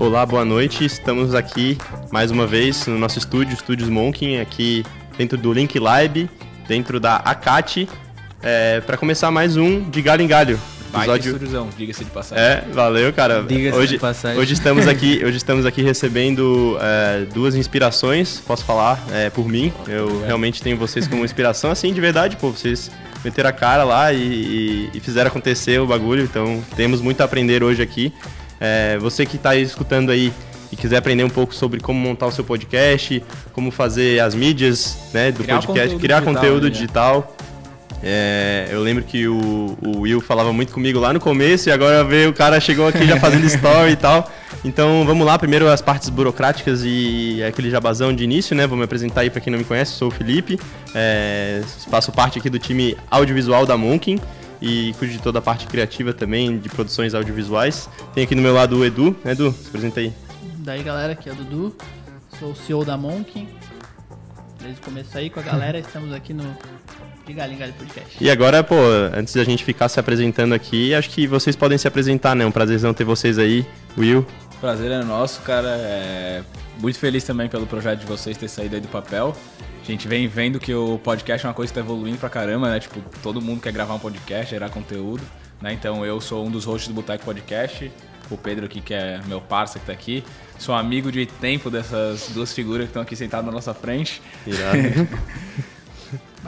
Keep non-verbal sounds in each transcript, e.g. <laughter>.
Olá, boa noite. Estamos aqui mais uma vez no nosso estúdio, Estúdios Monkin, aqui dentro do Link Live, dentro da Acate, é, para começar mais um de Galho em Galho. Episódio... Episódio... diga-se de passagem. É, valeu, cara. Diga-se hoje, de passagem. Hoje estamos <laughs> aqui, hoje estamos aqui recebendo é, duas inspirações, posso falar, é, por mim. Eu realmente tenho vocês como inspiração, assim, de verdade, pô, vocês meteram a cara lá e, e, e fizeram acontecer o bagulho, então temos muito a aprender hoje aqui. É, você que está escutando aí e quiser aprender um pouco sobre como montar o seu podcast, como fazer as mídias né, do criar podcast, conteúdo criar digital, conteúdo né? digital. É, eu lembro que o, o, Will falava muito comigo lá no começo e agora veio o cara chegou aqui já fazendo <laughs> story e tal. Então vamos lá, primeiro as partes burocráticas e aquele jabazão de início, né? Vou me apresentar aí para quem não me conhece, sou o Felipe, é, faço parte aqui do time audiovisual da Monkin e cuido de toda a parte criativa também, de produções audiovisuais. Tem aqui do meu lado o Edu, né, Edu? Se apresenta aí. Daí galera, aqui é o Dudu, sou o CEO da Monkin. Desde o começo aí com a galera, <laughs> estamos aqui no de Galinha Galho Podcast. E agora, pô, antes da gente ficar se apresentando aqui, acho que vocês podem se apresentar, né? Um prazerzão ter vocês aí. Will. Prazer é nosso, cara. É... Muito feliz também pelo projeto de vocês ter saído aí do papel. A gente vem vendo que o podcast é uma coisa que tá evoluindo pra caramba, né? Tipo, todo mundo quer gravar um podcast, gerar conteúdo, né? Então eu sou um dos hosts do Boteco Podcast. O Pedro aqui, que é meu parceiro que tá aqui. Sou amigo de tempo dessas duas figuras que estão aqui sentadas na nossa frente. Irado. <laughs>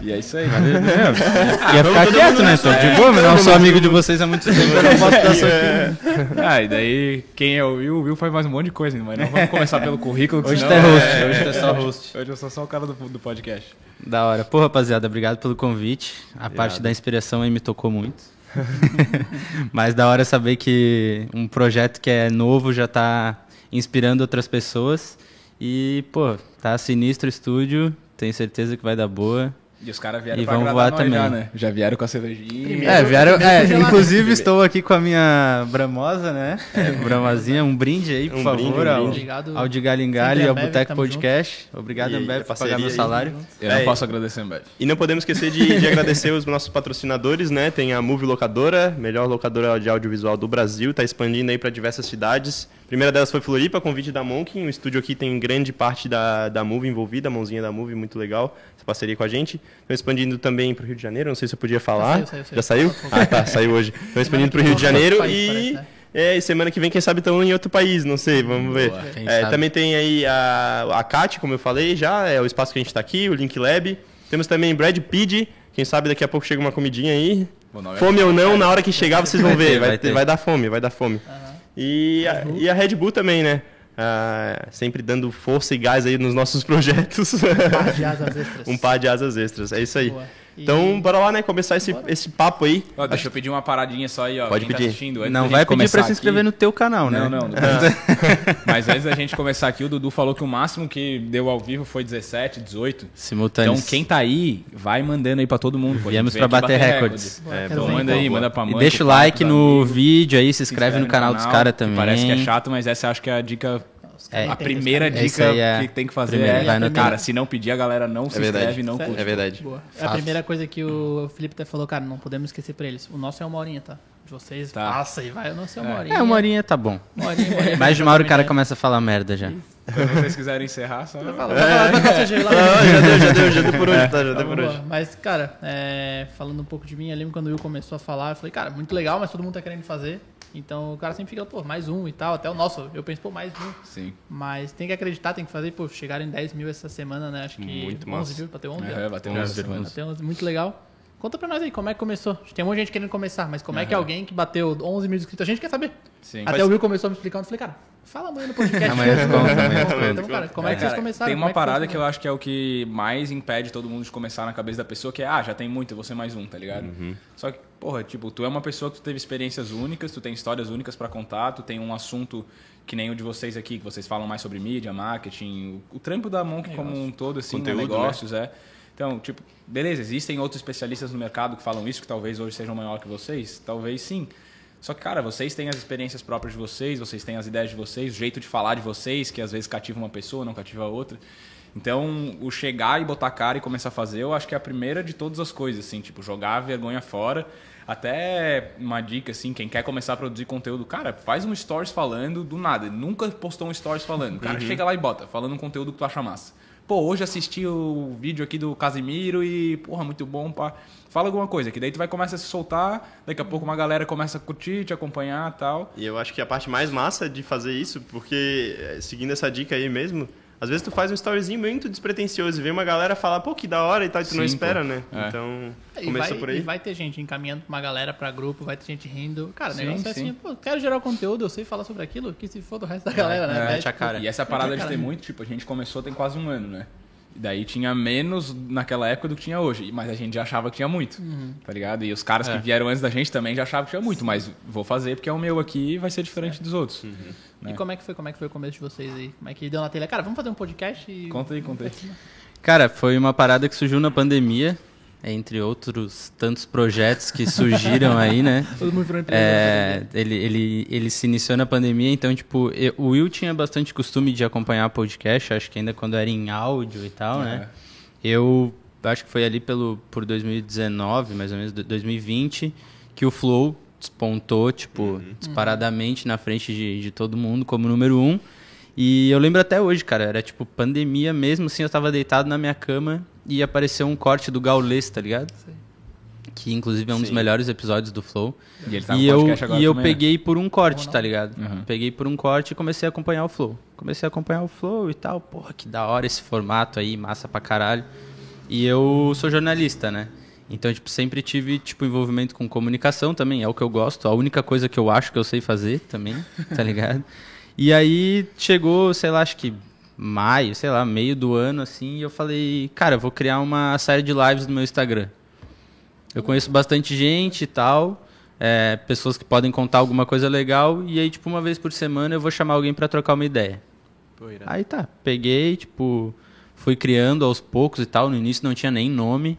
E é isso aí. <laughs> É, ia ficar quieto, né? Tô de boa, mas não sou amigo de vocês há muito tempo. Eu não posso dar sua opinião. Ah, e daí, quem é o Will? O Will faz mais um monte de coisa, mas não vamos começar pelo currículo. Hoje senão tá host, <laughs> é- hoje tá só host. Hoje eu sou só o cara do, do podcast. Da hora. Pô, rapaziada, obrigado pelo convite. A parte da inspiração aí me tocou muito. <laughs> Mas da hora saber que um projeto que é novo já tá inspirando outras pessoas. E, pô, tá sinistro o estúdio. Tenho certeza que vai dar boa. E os caras vieram E pra agradar voar nós já, também. né? Já vieram com a cervejinha. Primeiro- É, vieram. É, inclusive estou aqui com a minha bramosa, né? <laughs> Bramosinha, um brinde aí, por Um favor, brinde, um ao, brinde. Obrigado. ao de Galho em Galho Sempre e ao Boteco Podcast. Obrigado, E aí, Ambev, por pagar meu aí. salário. Eu não É. posso agradecer, Ambev. E não podemos esquecer de, de agradecer os nossos patrocinadores, né? Tem a Move Locadora, melhor locadora de audiovisual do Brasil, tá expandindo aí para diversas cidades. A primeira delas foi Floripa, convite da Monkin. O estúdio aqui tem grande parte da, da Move envolvida, a mãozinha da Move, muito legal, essa parceria com a gente. Estão expandindo também para o Rio de Janeiro, não sei se eu podia falar. saiu, saiu, saiu. Já saiu? Ah, tá, saiu hoje. Estão expandindo para o Rio de Janeiro e... parece, né? É, e semana que vem, quem sabe, estão em outro país, não sei, vamos ver. Boa, É, também tem aí a, a CAT, como eu falei já, é o espaço que a gente está aqui, o Link Lab. Temos também Brad Pid, quem sabe daqui a pouco chega uma comidinha aí. É- Fome ou não, na hora que chegar vocês vão Vai ver, ter, vai, vai ter- vai dar fome, vai dar fome. E, a, e a Red Bull também, né? Ah, sempre dando força e gás aí nos nossos projetos. Par de asas extras. <laughs> um par de asas extras, é isso aí. Boa. E- Então, bora lá, né? Começar esse, esse papo aí. Ó, deixa eu pedir uma paradinha só aí, ó. Pode quem pedir. Tá assistindo, antes Não vai pedir pra começar se inscrever aqui- no teu canal, né? Não, não. não. <laughs> Mas antes da gente começar aqui, o Dudu falou que o máximo que deu ao vivo foi 17, 18. Simultâneos. Então quem tá aí, vai mandando aí pra todo mundo. Viemos pra aqui bater recordes. Boa, É, Então ver, manda aí, manda pra mãe. E deixa o like no amigos, vídeo aí, se se inscreve no canal dos caras também. Parece que é chato, mas essa eu acho que é a dica. É, a primeira dica é que tem que fazer primeiro, é, vai no cara, se não pedir, a galera não se verdade. inscreve e não Sério? curte. É verdade. Boa. É a primeira coisa que o Felipe até falou, cara, não podemos esquecer pra eles. O nosso é uma horinha, tá? De vocês, Tá. passa e vai, o nosso é uma horinha. É, uma horinha tá bom. Uma horinha, uma horinha. Mais de uma hora o cara começa a falar merda já. Se <laughs> vocês quiserem encerrar, só. né? Fala, vai. Ah, já deu, já deu, já deu por hoje, tá? Já Tá deu por hoje. Mas, cara, é, falando um pouco de mim, eu lembro quando o Will começou a falar, eu falei, cara, muito legal, mas todo mundo tá querendo fazer. Então o cara sempre fica, pô, mais um e tal. Até o nosso, eu penso, pô, mais um. Sim. Mas tem que acreditar, tem que fazer, pô, chegaram em 10 mil essa semana, né? Acho que Muito 11 massa. mil, bateu 11. É, bateu 11, 11 semanas. Bateu 11, muito legal. Conta pra nós aí, como é que começou? Tem um monte de gente querendo começar, mas como é que alguém que bateu 11 mil inscritos, a gente quer saber. Sim. Até Mas- o Will começou a me explicar, eu falei, cara, fala amanhã no podcast. Amanhã eu conto, amanhã eu Então, cara, como é que Cara, vocês começaram? Tem uma é que parada essa que eu acho que é o que mais impede todo mundo de começar na cabeça da pessoa, que é, ah, já tem muito, eu vou ser mais um, tá ligado? Só que, porra, tipo, tu é uma pessoa que tu teve experiências únicas, tu tem histórias únicas pra contar, tu tem um assunto que nem o de vocês aqui, que vocês falam mais sobre mídia, marketing, o, o trampo da Monk como um todo, assim, né, Conteúdo, negócios, é. Então, tipo, beleza, existem outros especialistas no mercado que falam isso, que talvez hoje sejam maior que vocês? Talvez sim. Só que, cara, vocês têm as experiências próprias de vocês, vocês têm as ideias de vocês, o jeito de falar de vocês, que às vezes cativa uma pessoa, não cativa a outra. Então, o chegar e botar a cara e começar a fazer, eu acho que é a primeira de todas as coisas, assim, tipo, jogar a vergonha fora. Até uma dica, assim, quem quer começar a produzir conteúdo, cara, faz um stories falando do nada. Nunca postou um stories falando. Cara, chega lá e bota, falando um conteúdo que tu acha massa. Pô, hoje assisti o vídeo aqui do Casimiro e, porra, muito bom, pá. Fala alguma coisa, que daí tu vai começar a se soltar, daqui a pouco uma galera começa a curtir, te acompanhar tal. E eu acho que a parte mais massa de fazer isso, porque eh, seguindo essa dica aí mesmo, às vezes tu faz um storyzinho muito despretensioso e vem uma galera falar, pô, que da hora e tal, e tu não Sim, espera, pô. né? É. Então, E começa vai, por aí. e vai ter gente encaminhando pra uma galera, pra grupo, vai ter gente rindo. Cara, o Sim, negócio é sim. assim, pô, quero gerar o conteúdo, eu sei falar sobre aquilo, que se for do resto da galera, né? é, mete a cara. E essa parada de Cara, ter muito, tipo, a gente começou tem quase um ano, né? Daí tinha menos naquela época do que tinha hoje. Mas a gente já achava que tinha muito, Uhum. tá ligado? E os caras É. que vieram antes da gente também já achavam que tinha muito. Mas vou fazer porque é o meu aqui e vai ser diferente dos outros. Uhum. né? E como é que foi? Como é que foi o começo de vocês aí? Como é que deu na telha? Cara, vamos fazer um podcast e. Conta aí, conta aí. Cara, foi uma parada que surgiu na pandemia, entre outros tantos projetos que surgiram aí, né? <laughs> Todo mundo virou É, ele, ele, ele se iniciou na pandemia, então, tipo, eu- o Will tinha bastante costume de acompanhar podcast, acho que ainda quando era em áudio e tal, né? Eu acho que foi ali pelo, por 2019, mais ou menos, do- 2020, que o Flow despontou, tipo, disparadamente na frente de, de todo mundo como número um. E eu lembro até hoje, cara, era tipo pandemia mesmo, assim, eu tava deitado na minha cama e apareceu um corte do Gaules, tá ligado? Sei. Que inclusive é um dos Sim. melhores episódios do Flow. E ele tá no E eu, podcast agora e eu também, né? peguei por um corte, tá ligado? Uhum. Peguei por um corte e comecei a acompanhar o Flow. Comecei a acompanhar o Flow e tal. Porra, que da hora esse formato aí, massa pra caralho. E eu sou jornalista, né? Então, tipo, sempre tive, tipo, envolvimento com comunicação também, é o que eu gosto. A única coisa que eu acho que eu sei fazer também, tá ligado? <laughs> E aí chegou, sei lá, acho que maio, sei lá, meio do ano, assim, e eu falei, cara, eu vou criar uma série de lives no meu Instagram. Eu conheço bastante gente e tal, é, pessoas que podem contar alguma coisa legal, e aí, tipo, uma vez por semana eu vou chamar alguém pra trocar uma ideia. Pô, irado. Aí tá, peguei, tipo, fui criando aos poucos e tal. No início não tinha nem nome.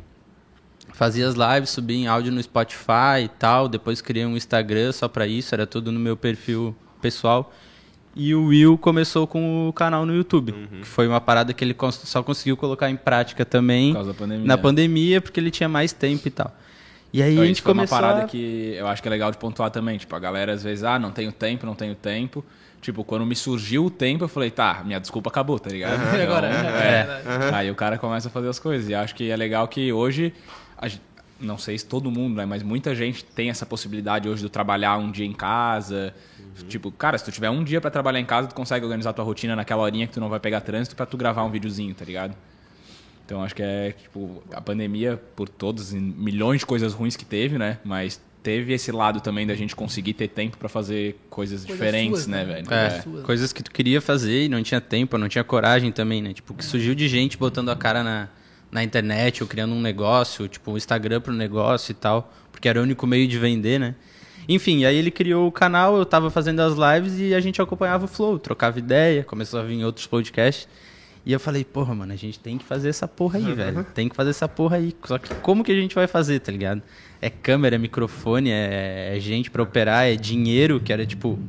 Fazia as lives, subia em áudio no Spotify e tal. Depois criei um Instagram só pra isso, era tudo no meu perfil pessoal. E o Will começou com o canal no YouTube, que foi uma parada que ele só conseguiu colocar em prática também Por causa da pandemia. na pandemia, porque ele tinha mais tempo e tal. E aí Então, a gente foi começou uma parada a... que eu acho que é legal de pontuar também. Tipo, a galera às vezes, ah, não tenho tempo, não tenho tempo. Tipo, quando me surgiu o tempo, eu falei, tá, minha desculpa acabou, tá ligado? E <laughs> agora? Então, É, é. verdade. Aí o cara começa a fazer as coisas. E acho que é legal que hoje, a gen- não sei se todo mundo, né, mas muita gente tem essa possibilidade hoje de trabalhar um dia em casa. Tipo, cara, se tu tiver um dia pra trabalhar em casa, tu consegue organizar tua rotina naquela horinha que tu não vai pegar trânsito pra tu gravar um videozinho, tá ligado? Então acho que é, tipo, a pandemia, por todas, em milhões de coisas ruins que teve, né? Mas teve esse lado também da gente conseguir ter tempo pra fazer coisas, Coisas diferentes, suas, né, né? velho? É, Coisas suas. coisas que tu queria fazer e não tinha tempo, não tinha coragem também, né? Tipo, que surgiu de gente botando a cara na, na internet ou criando um negócio, tipo, um Instagram pro negócio e tal, porque era o único meio de vender, né? Enfim, aí ele criou o canal, eu tava fazendo as lives e a gente acompanhava o Flow, trocava ideia, começou a vir outros podcasts. E eu falei, porra, mano, a gente tem que fazer essa porra aí, velho. Tem que fazer essa porra aí. Só que como que a gente vai fazer, tá ligado? É câmera, é microfone, é, é gente pra operar, é dinheiro, que era tipo.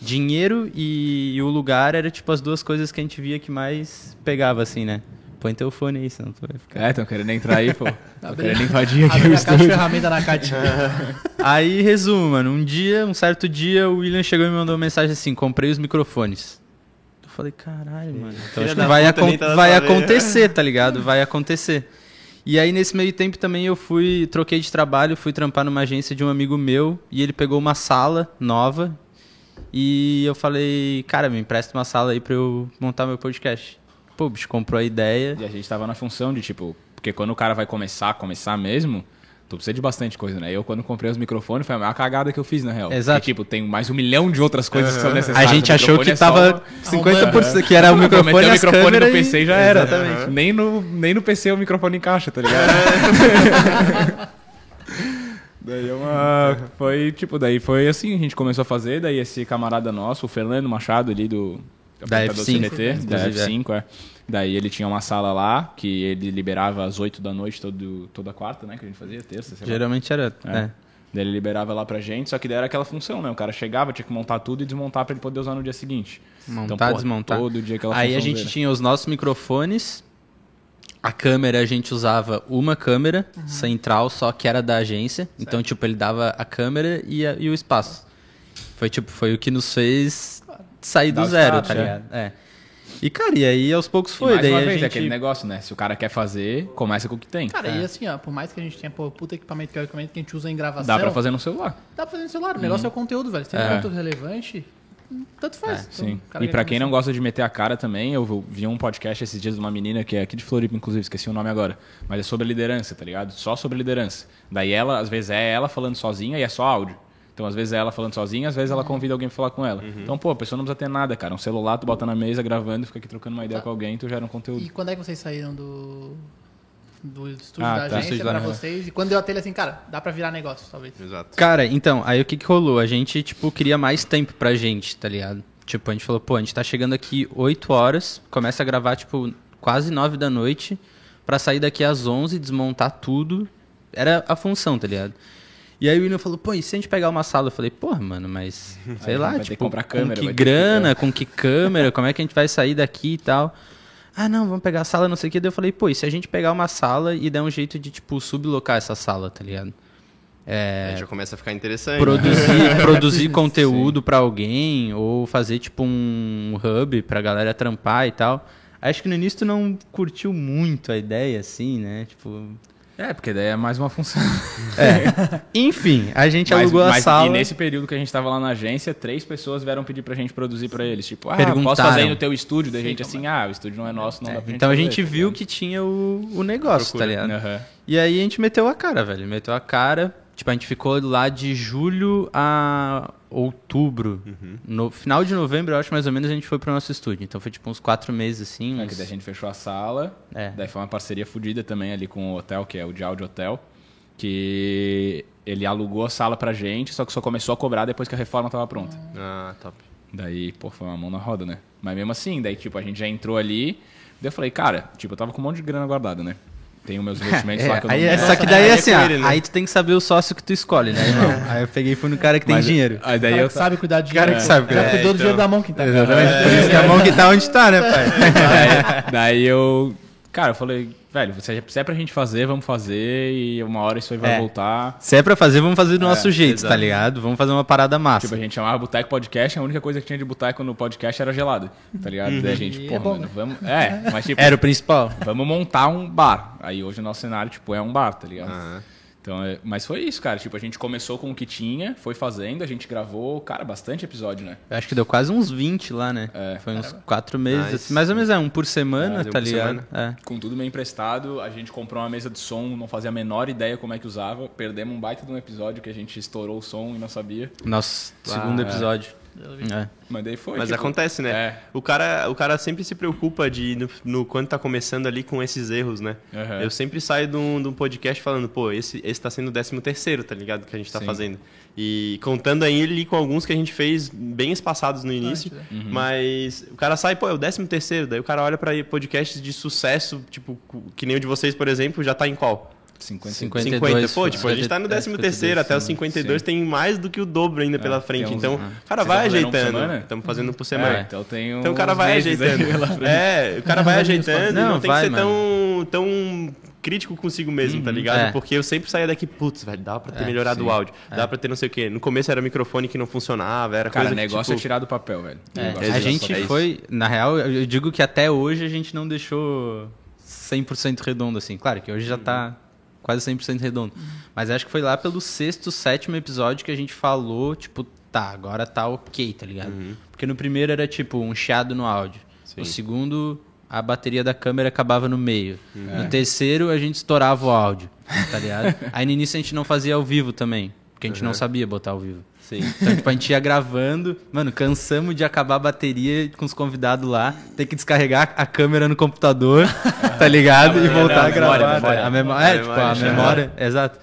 Dinheiro e, o lugar era tipo as duas coisas que a gente via que mais pegava, assim, né? Põe teu fone aí, senão tu vai ficar. É, estão querendo entrar aí, pô. <laughs> Estão Abre- querendo invadir aqui Abre o de estúdio. ferramenta na caixa. <laughs> Aí, resumo, mano. Um dia, um certo dia, o William chegou e me mandou uma mensagem assim: comprei os microfones. Eu falei, caralho, mano. Então acho que vai, acon- tá vai acontecer, tá ligado? <laughs> Vai acontecer. E aí, nesse meio tempo também, eu fui, troquei de trabalho, fui trampar numa agência de um amigo meu e ele pegou uma sala nova e eu falei, cara, me empresta uma sala aí pra eu montar meu podcast. Pô, o bicho comprou a ideia. E a gente tava na função de, tipo, porque quando o cara vai começar, começar mesmo, tu precisa de bastante coisa, né? Eu, quando comprei os microfones, foi a maior cagada que eu fiz, na real. Exato. Porque, tipo, tem mais um milhão de outras coisas que são A necessárias. gente O achou que é tava uma- 50%, que era o microfone, o microfone no PC e já era. Exatamente. Nem no, nem no PC o microfone encaixa, tá ligado? <laughs> daí é uma... Foi, tipo, daí foi assim, a gente começou a fazer, daí esse camarada nosso, o Fernando Machado ali do... Da apresentador F5, CNT, da inclusive, é. F5, é. Daí ele tinha uma sala lá, que ele liberava às 8 da noite todo, toda quarta, né? Que a gente fazia, terça, sei lá. Geralmente era. É. é. Daí ele liberava lá pra gente, só que daí era aquela função, né? O cara chegava, tinha que montar tudo e desmontar pra ele poder usar no dia seguinte. Montar, porra, desmontar. Todo dia aquela Aí a gente dele. tinha os nossos microfones. A câmera a gente usava uma câmera Uhum. central, só que era da agência. Então, tipo, ele dava a câmera e, a- e o espaço. Foi tipo, foi o que nos fez sair do zero, start, tá é. ligado? É. E, cara, e aí aos poucos E foi. mais daí uma a vez, é gente... aquele negócio, né? Se o cara quer fazer, começa com o que tem. Cara, É. e assim, ó, por mais que a gente tenha, pô, puta equipamento, que é o equipamento que a gente usa em gravação. Dá pra fazer no celular. Dá pra fazer no celular. O negócio é o conteúdo, velho. Se tem É. conteúdo relevante, tanto faz. Então, Sim. E pra quer quem não gosta de meter a cara também, eu vi um podcast esses dias de uma menina que é aqui de Floripa, inclusive, esqueci o nome agora. Mas é sobre liderança, tá ligado? Só sobre liderança. Daí ela, às vezes é ela falando sozinha e é só áudio. Então, às vezes é ela falando sozinha, às vezes ela convida alguém pra falar com ela. Então, pô, a pessoa não precisa ter nada, cara. Um celular, tu bota na mesa gravando, fica aqui trocando uma ideia com alguém, tu gera um conteúdo. E quando é que vocês saíram do, do estúdio Ah, da tá. agência Estúdio pra da- vocês? E quando deu a telha assim, cara, dá pra virar negócio, talvez. Exato. Cara, então, aí o que que rolou? A gente, tipo, queria mais tempo pra gente, tá ligado? Tipo, a gente falou, pô, a gente tá chegando aqui 8 horas, começa a gravar, tipo, quase 9 da noite, pra sair daqui às 11, desmontar tudo. Era a função, tá ligado? E aí o William falou, pô, e se a gente pegar uma sala? Eu falei, porra, mano, mas, <laughs> sei lá, que tipo, comprar câmera, com que ter que- grana, com que câmera, como é que a gente vai sair daqui e tal? Ah, não, vamos pegar a sala, não sei o que. Daí eu falei, pô, e se a gente pegar uma sala e der um jeito de, tipo, sublocar essa sala, tá ligado? Aí já começa a ficar interessante. produzir, <laughs> produzir conteúdo pra alguém ou fazer tipo um hub pra galera trampar e tal. Acho que no início tu não curtiu muito a ideia, assim, né? Tipo. É, porque daí é mais uma função. É. Enfim, a gente Mas- alugou a mas- sala. E nesse período que a gente tava lá na agência, três pessoas vieram pedir pra gente produzir pra eles. Tipo, ah, posso fazer aí no teu estúdio? Daí a gente assim, ah, o estúdio não é nosso, não dá pra gente Então a gente tá viu que tinha o, o negócio, tá ligado? Aham. E aí a gente meteu a cara, velho. Meteu a cara. Tipo, a gente ficou lá de julho a outubro. Uhum. No final de novembro, eu acho, mais ou menos, a gente foi pro nosso estúdio. Então foi tipo uns quatro meses, assim. É uns- que daí a gente fechou a sala. É. Daí foi uma parceria fodida também ali com o hotel, que é o de Audio Hotel. Que ele alugou a sala pra gente, só que só começou a cobrar depois que a reforma tava pronta. Ah, top. Daí, pô, foi uma mão na roda, né? Mas mesmo assim, daí, tipo, a gente já entrou ali. Daí eu falei, cara, tipo, eu tava com um monte de grana guardada, né? Tenho meus investimentos <laughs> lá que eu não aí, é- me- só que daí aí é assim, ele, né? aí tu tem que saber o sócio que tu escolhe, né, irmão? <laughs> aí eu peguei e fui no cara que tem Mas- dinheiro. Aí daí cara eu que sabe cuidar de Cara dinheiro. que sabe Já cuidar. cuidou É, do dinheiro então. da mão que tá. Exatamente. Por isso que a mão que tá onde tá, né, pai? <laughs> daí, daí eu. Cara, eu falei, velho, se é pra gente fazer, vamos fazer. E uma hora isso aí vai É. voltar. Se é pra fazer, vamos fazer do nosso jeito, exato. tá ligado? Vamos fazer uma parada massa. Tipo, a gente chamava Boteco Podcast, a única coisa que tinha de boteco no podcast era gelado, tá ligado? Daí a gente, E porra, é bom, mano, né? vamos... É, mas <laughs> tipo, Era o principal. vamos montar um bar. Aí hoje o nosso cenário, tipo, é um bar, tá ligado? Aham. Então, é- mas foi isso, cara. Tipo, a gente começou com o que tinha, foi fazendo, a gente gravou, cara, bastante episódio, né? Eu acho que deu quase uns 20 lá, né? É. Foi uns quatro meses, Nice. assim, mais ou menos é um por semana, É, deu tá por ligado? É. Com tudo meio emprestado, a gente comprou uma mesa de som, não fazia a menor ideia como é que usava. Perdemos um baita de um episódio que a gente estourou o som e não sabia. Nosso segundo é. episódio. É. Mas daí foi. Mas tipo, acontece, né? É. O, cara, o cara sempre se preocupa de, no, no- quando tá começando ali com esses erros, né? Aham. Eu sempre saio de um, de um podcast falando, pô, esse, esse tá sendo o 13 terceiro, tá ligado? Que a gente tá Sim. fazendo. E contando aí ele com alguns que a gente fez bem espaçados no início. né? Uhum. Mas o cara sai, pô, é o 13 terceiro. Daí o cara olha pra podcasts de sucesso, tipo, que nem o de vocês, por exemplo, já tá em qual? 50. 50. 50. 52, Pô, tipo, a gente tá no 13 terceiro, até os 52 sim. tem mais do que o dobro ainda pela É, frente. tem uns- Então, o cara Vocês vai estão fazendo por ajeitando. semana? Estamos fazendo por semana. É, então tem Então o cara vai ajeitando. pela frente. É, o cara vai <laughs> Não, ajeitando não, e não tem vai, que ser tão, tão crítico consigo mesmo, tá ligado? é. Porque eu sempre saía daqui, putz, velho, dá pra ter É, melhorado sim. o áudio, dá pra ter não sei o quê. No começo era microfone que não funcionava, era Cara, coisa negócio que, é tipo, tirar do papel, velho. É, a é gente é foi, na real, eu digo que até hoje a gente não deixou 100% redondo, assim. Claro que hoje já tá quase 100% redondo. Mas acho que foi lá pelo sexto, sétimo episódio que a gente falou, tipo, tá, agora tá ok, tá ligado? Porque no primeiro era tipo um chiado no áudio. Sim. No segundo, a bateria da câmera acabava no meio. No terceiro, a gente estourava o áudio, tá ligado? <laughs> Aí no início a gente não fazia ao vivo também, porque a gente não sabia botar ao vivo. Sim. Então, tipo, a gente ia gravando, mano, cansamos de acabar a bateria com os convidados lá, ter que descarregar a câmera no computador, <laughs> tá ligado? e voltar não, a gravar. memória, memória. A memória, A é, tipo, a memória, memória, exato.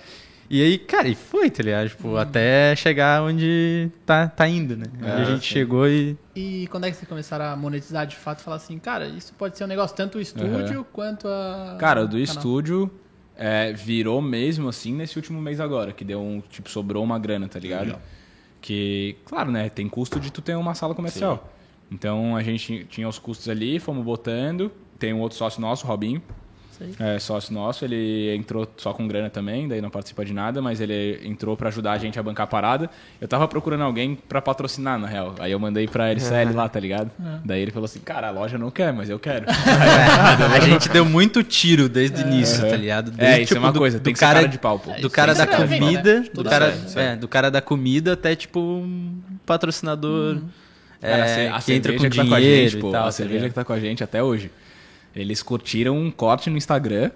E aí, cara, e foi, tá ligado? Tipo, até chegar onde tá, tá indo, né? Onde a É, gente sim. chegou e. E quando é que vocês começaram a monetizar de fato? Falar assim, cara, isso pode ser um negócio tanto o estúdio quanto a. Cara, o do canal. estúdio, é, virou mesmo assim nesse último mês agora, que deu um, tipo, sobrou uma grana, tá ligado? Legal. Que, claro, né, tem custo de tu ter uma sala comercial. Então a gente tinha os custos ali, fomos botando. Tem um outro sócio nosso, o Robinho, Aí. é, sócio nosso, ele entrou só com grana também, daí não participa de nada, mas ele entrou pra ajudar a gente a bancar a parada. Eu tava procurando alguém pra patrocinar, na real. Aí eu mandei pra <laughs> LCL lá, tá ligado? Daí ele falou assim, cara, a loja não quer, mas eu quero. <laughs> a gente deu muito tiro desde o início, tá ligado? É, Desde, isso é uma do- coisa, do tem que ser cara de pau, pô. Do cara da comida, né? do cara, é, do cara da comida até tipo um patrocinador é, Cara, a a que entra com que tá com a dinheiro gente, e pô, tal. a tá cerveja que tá com a gente até hoje. Eles curtiram um corte no Instagram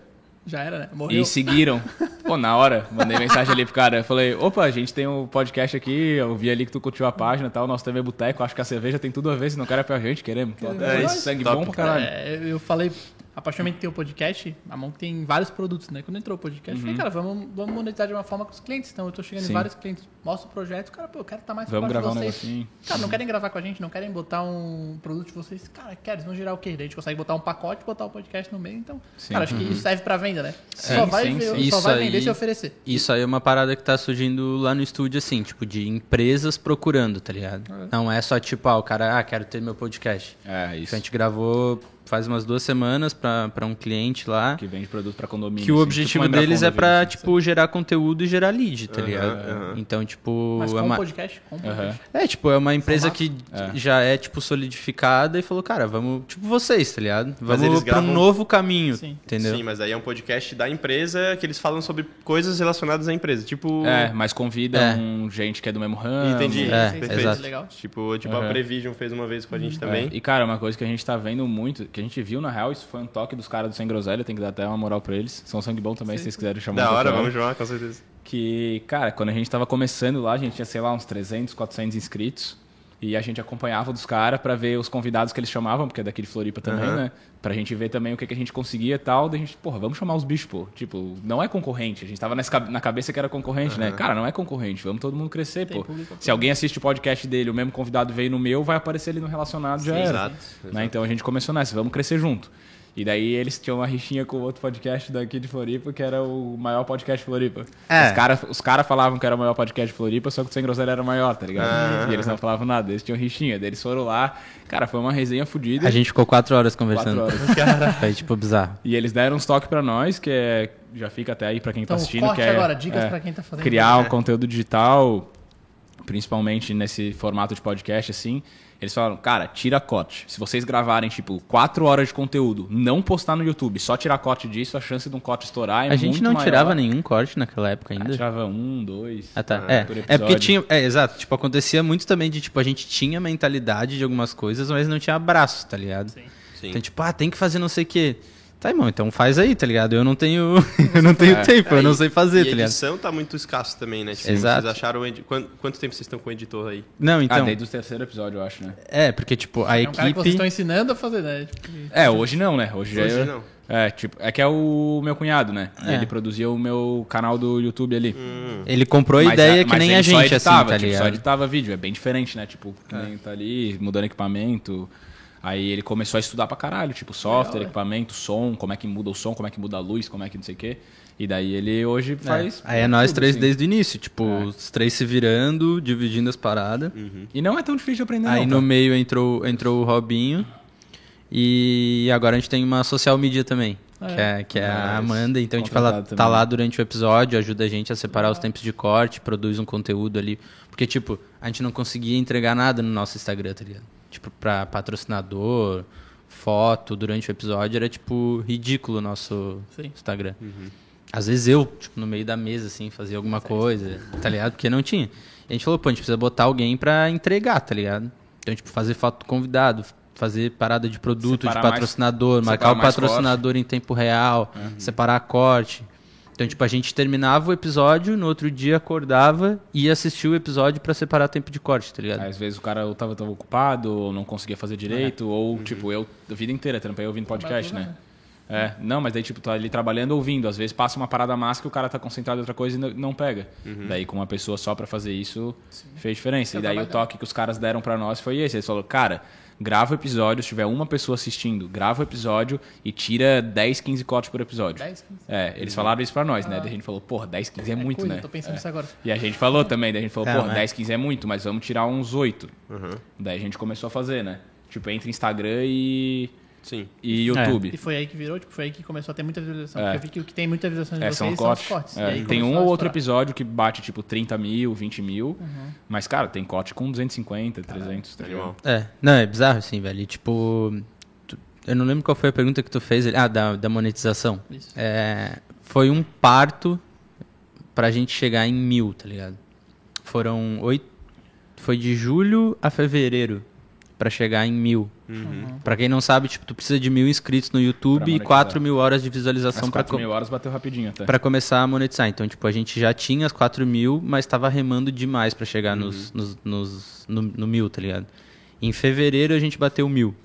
Já era, né? Morreu. e seguiram. <laughs> Pô, na hora, mandei mensagem ali pro cara. Eu falei, opa, a gente tem um podcast aqui, eu vi ali que tu curtiu a página e tal, nosso TV Boteco, acho que a cerveja tem tudo a ver, se não quer é pra gente, queremos. É É isso, sangue top. bom pra caralho. É, eu falei, a partir do momento que tem o podcast, a mão tem vários produtos, né? Quando entrou o podcast, eu falei, cara, vamos, vamos monetizar de uma forma com os clientes. Então eu tô chegando Uhum. Sim. em vários clientes, mostro o projeto, cara, pô, eu quero estar mais Vamos gravar um de vocês. negocinho. Cara, não querem gravar com a gente, não querem botar um produto de vocês. Cara, quero, eles vão gerar o quê? Daí a gente consegue botar um pacote, botar o podcast no meio. Então, Sim. cara, acho que isso serve pra venda, né? Sim, só vai, sim, ver- sim. só Isso vai aí- vender se oferecer. Isso aí é uma parada que tá surgindo lá no estúdio, assim, tipo, de empresas procurando, tá ligado? Não é só tipo, ah, o cara, ah, quero ter meu podcast. É, A isso. gente gravou faz umas duas semanas pra, pra um cliente lá. Que vende produto pra condomínio. Que o assim, objetivo tipo deles é vida, assim, tipo, gerar conteúdo e gerar lead, tá Aham, ligado? aham. Então, tipo. Mas é com uma... o podcast, com podcast. É, tipo, é uma empresa Formato. que já é, tipo, solidificada e falou, cara, vamos, tipo, vocês, tá ligado? Vamos eles pra um gravam- novo caminho, Sim. entendeu? Sim, mas aí é um podcast da empresa que eles falam sobre coisas relacionadas à empresa. Tipo. É, mas convidam É. gente que é do mesmo ramo. Entendi. É, sim, sim, perfeito. exato. Legal. Tipo, tipo Aham. a Prevision fez uma vez com a gente também. É, E, cara, uma coisa que a gente tá vendo muito, que a gente viu, na real, isso foi um toque dos caras do Sem Groselha, tem que dar até uma moral pra eles. São sangue bom também, se vocês quiserem chamar. Da um hora, vamos jogar, com certeza. Que, cara, quando a gente tava começando lá, a gente tinha, sei lá, uns 300, 400 inscritos. E a gente acompanhava dos caras pra ver os convidados que eles chamavam, porque é daqui de Floripa também, Aham. né? Pra gente ver também o que, que a gente conseguia e tal. Daí a gente, porra, vamos chamar os bichos, pô. Tipo, não é concorrente. A gente tava nessa na cabeça que era concorrente, né? Cara, não é concorrente. Vamos todo mundo crescer, Tem pô. público. Se alguém assiste o podcast dele, o mesmo convidado veio no meu, vai aparecer ali no relacionado, já era. Exato. Né? Então a gente começou nessa, vamos crescer junto. E daí eles tinham uma rixinha com outro podcast daqui de Floripa, que era o maior podcast de Floripa. É. Os caras os cara falavam que era o maior podcast de Floripa, só que o Sem Groselha era maior, tá ligado? E eles não falavam nada, eles tinham rixinha. Daí eles foram lá, cara, foi uma resenha fodida. A gente ficou quatro horas conversando. Quatro horas. <laughs> Foi, tipo, bizarro. E eles deram uns toques pra nós, que é. Já fica até aí pra quem tá Então, assistindo. corte que é, agora, dicas é, pra quem tá fazendo. criar um conteúdo digital, principalmente nesse formato de podcast, assim. Eles falaram, cara, tira corte. Se vocês gravarem, tipo, quatro horas de conteúdo, não postar no YouTube, só tirar corte disso, a chance de um corte estourar é a gente muito não maior. tirava nenhum corte naquela época Ah, ainda. tirava um, dois. Ah, tá. ah, é, por é porque episódio. tinha. É, exato. Tipo, acontecia muito também de, tipo, a gente tinha mentalidade de algumas coisas, mas não tinha abraço, tá ligado? Sim. Sim. Então, tipo, ah, tem que fazer não sei o quê. Tá, irmão, então faz aí, tá ligado? Eu não tenho. <laughs> eu não tenho É. tempo, eu não Aí- sei fazer, e tá a ligado? edição tá muito escasso também, né? Tipo, Exato. Vocês acharam... o edi- Quanto, quanto tempo vocês estão com o editor aí? Não, Ah, então. desde o terceiro episódio, eu acho, né? É, porque, tipo, a É um cara que vocês equipe. estão ensinando a fazer, né? Tipo, É, hoje não, né? Hoje, Hoje é, não. É, tipo, é que é o meu cunhado, né? É. Ele produzia o meu canal do YouTube ali. Hum. Ele comprou a Mas ideia a- que nem a gente, editava, assim, tá tipo, Só ligado? editava vídeo, é bem diferente, né? Tipo, que nem tá ali mudando equipamento. Aí ele começou a estudar pra caralho, tipo, software, Legal, é. equipamento, som, como é que muda o som, como é que muda a luz, como é que não sei o quê. E daí ele hoje faz. Aí é nós tudo, três assim. desde o início, tipo, É. os três se virando, dividindo as paradas. E não é tão difícil de aprender, Aí não. no tá? meio entrou, entrou o Robinho. E agora a gente tem uma social media também. Ah, que é, que é a. Amanda. Então a gente Contratado tá lá durante o episódio, ajuda a gente a separar os tempos de corte, produz um conteúdo ali. Porque, tipo, a gente não conseguia entregar nada no nosso Instagram, tá ligado? Tipo, pra patrocinador, foto durante o episódio, era, tipo, ridículo o nosso Sim. Instagram. Às vezes eu, tipo, no meio da mesa, assim, fazia alguma coisa, tá ligado? Porque não tinha. E a gente falou, pô, a gente precisa botar alguém pra entregar, tá ligado? Então, tipo, fazer foto do convidado, fazer parada de produto, Separar de mais- patrocinador, marcar separar o mais patrocinador em tempo real, separar corte. Então, tipo, a gente terminava o episódio, no outro dia acordava e ia assistir o episódio pra separar tempo de corte, tá ligado? Às vezes o cara ou tava tão ocupado, ou não conseguia fazer direito, ou, Uhum. tipo, eu a vida inteira trampei ouvindo podcast, né? É, não, mas daí, tipo, tá ali trabalhando ouvindo. Às vezes passa uma parada massa que o cara tá concentrado em outra coisa e não- pega. Daí, com uma pessoa só pra fazer isso, fez diferença. É e daí o toque que os caras deram pra nós foi esse. Eles falaram, cara, grava o episódio, se tiver uma pessoa assistindo, grava o episódio e tira 10, 15 cortes por episódio. 10, 15? É, eles falaram isso pra nós, né? Daí a gente falou, porra, 10, 15 é, muito, coisa, né? Tô pensando É. nisso agora. E a gente falou também, daí a gente falou, É, porra, mas- 10, 15 é muito, mas vamos tirar uns 8. Daí a gente começou a fazer, né? Tipo, entre Instagram e, Sim. e YouTube. E foi aí que virou, tipo, foi aí que começou a ter muita visualização. É. Porque eu vi que o que tem muita visualização de É, vocês são são cortes. os cortes. É, E aí tem um ou outro episódio que bate, tipo, 30 mil, 20 mil. Uhum. Mas, cara, tem corte com 250, 300, tá ligado? É, não, é bizarro assim, velho. E, tipo, tu- eu não lembro qual foi a pergunta que tu fez. ali. Ah, da, da monetização. Isso. É, foi um parto pra gente chegar em mil, tá ligado? Foram oito. Foi de julho a fevereiro pra chegar em mil. Uhum. Pra quem não sabe, tipo, tu precisa de mil inscritos no YouTube e monetizar. 4 mil horas de visualização pra, 4 co- mil horas bateu rapidinho até. pra começar a monetizar. Então, tipo, a gente já tinha as 4 mil, mas tava remando demais pra chegar nos, nos, nos- no, no mil, tá ligado? Em fevereiro a gente bateu mil.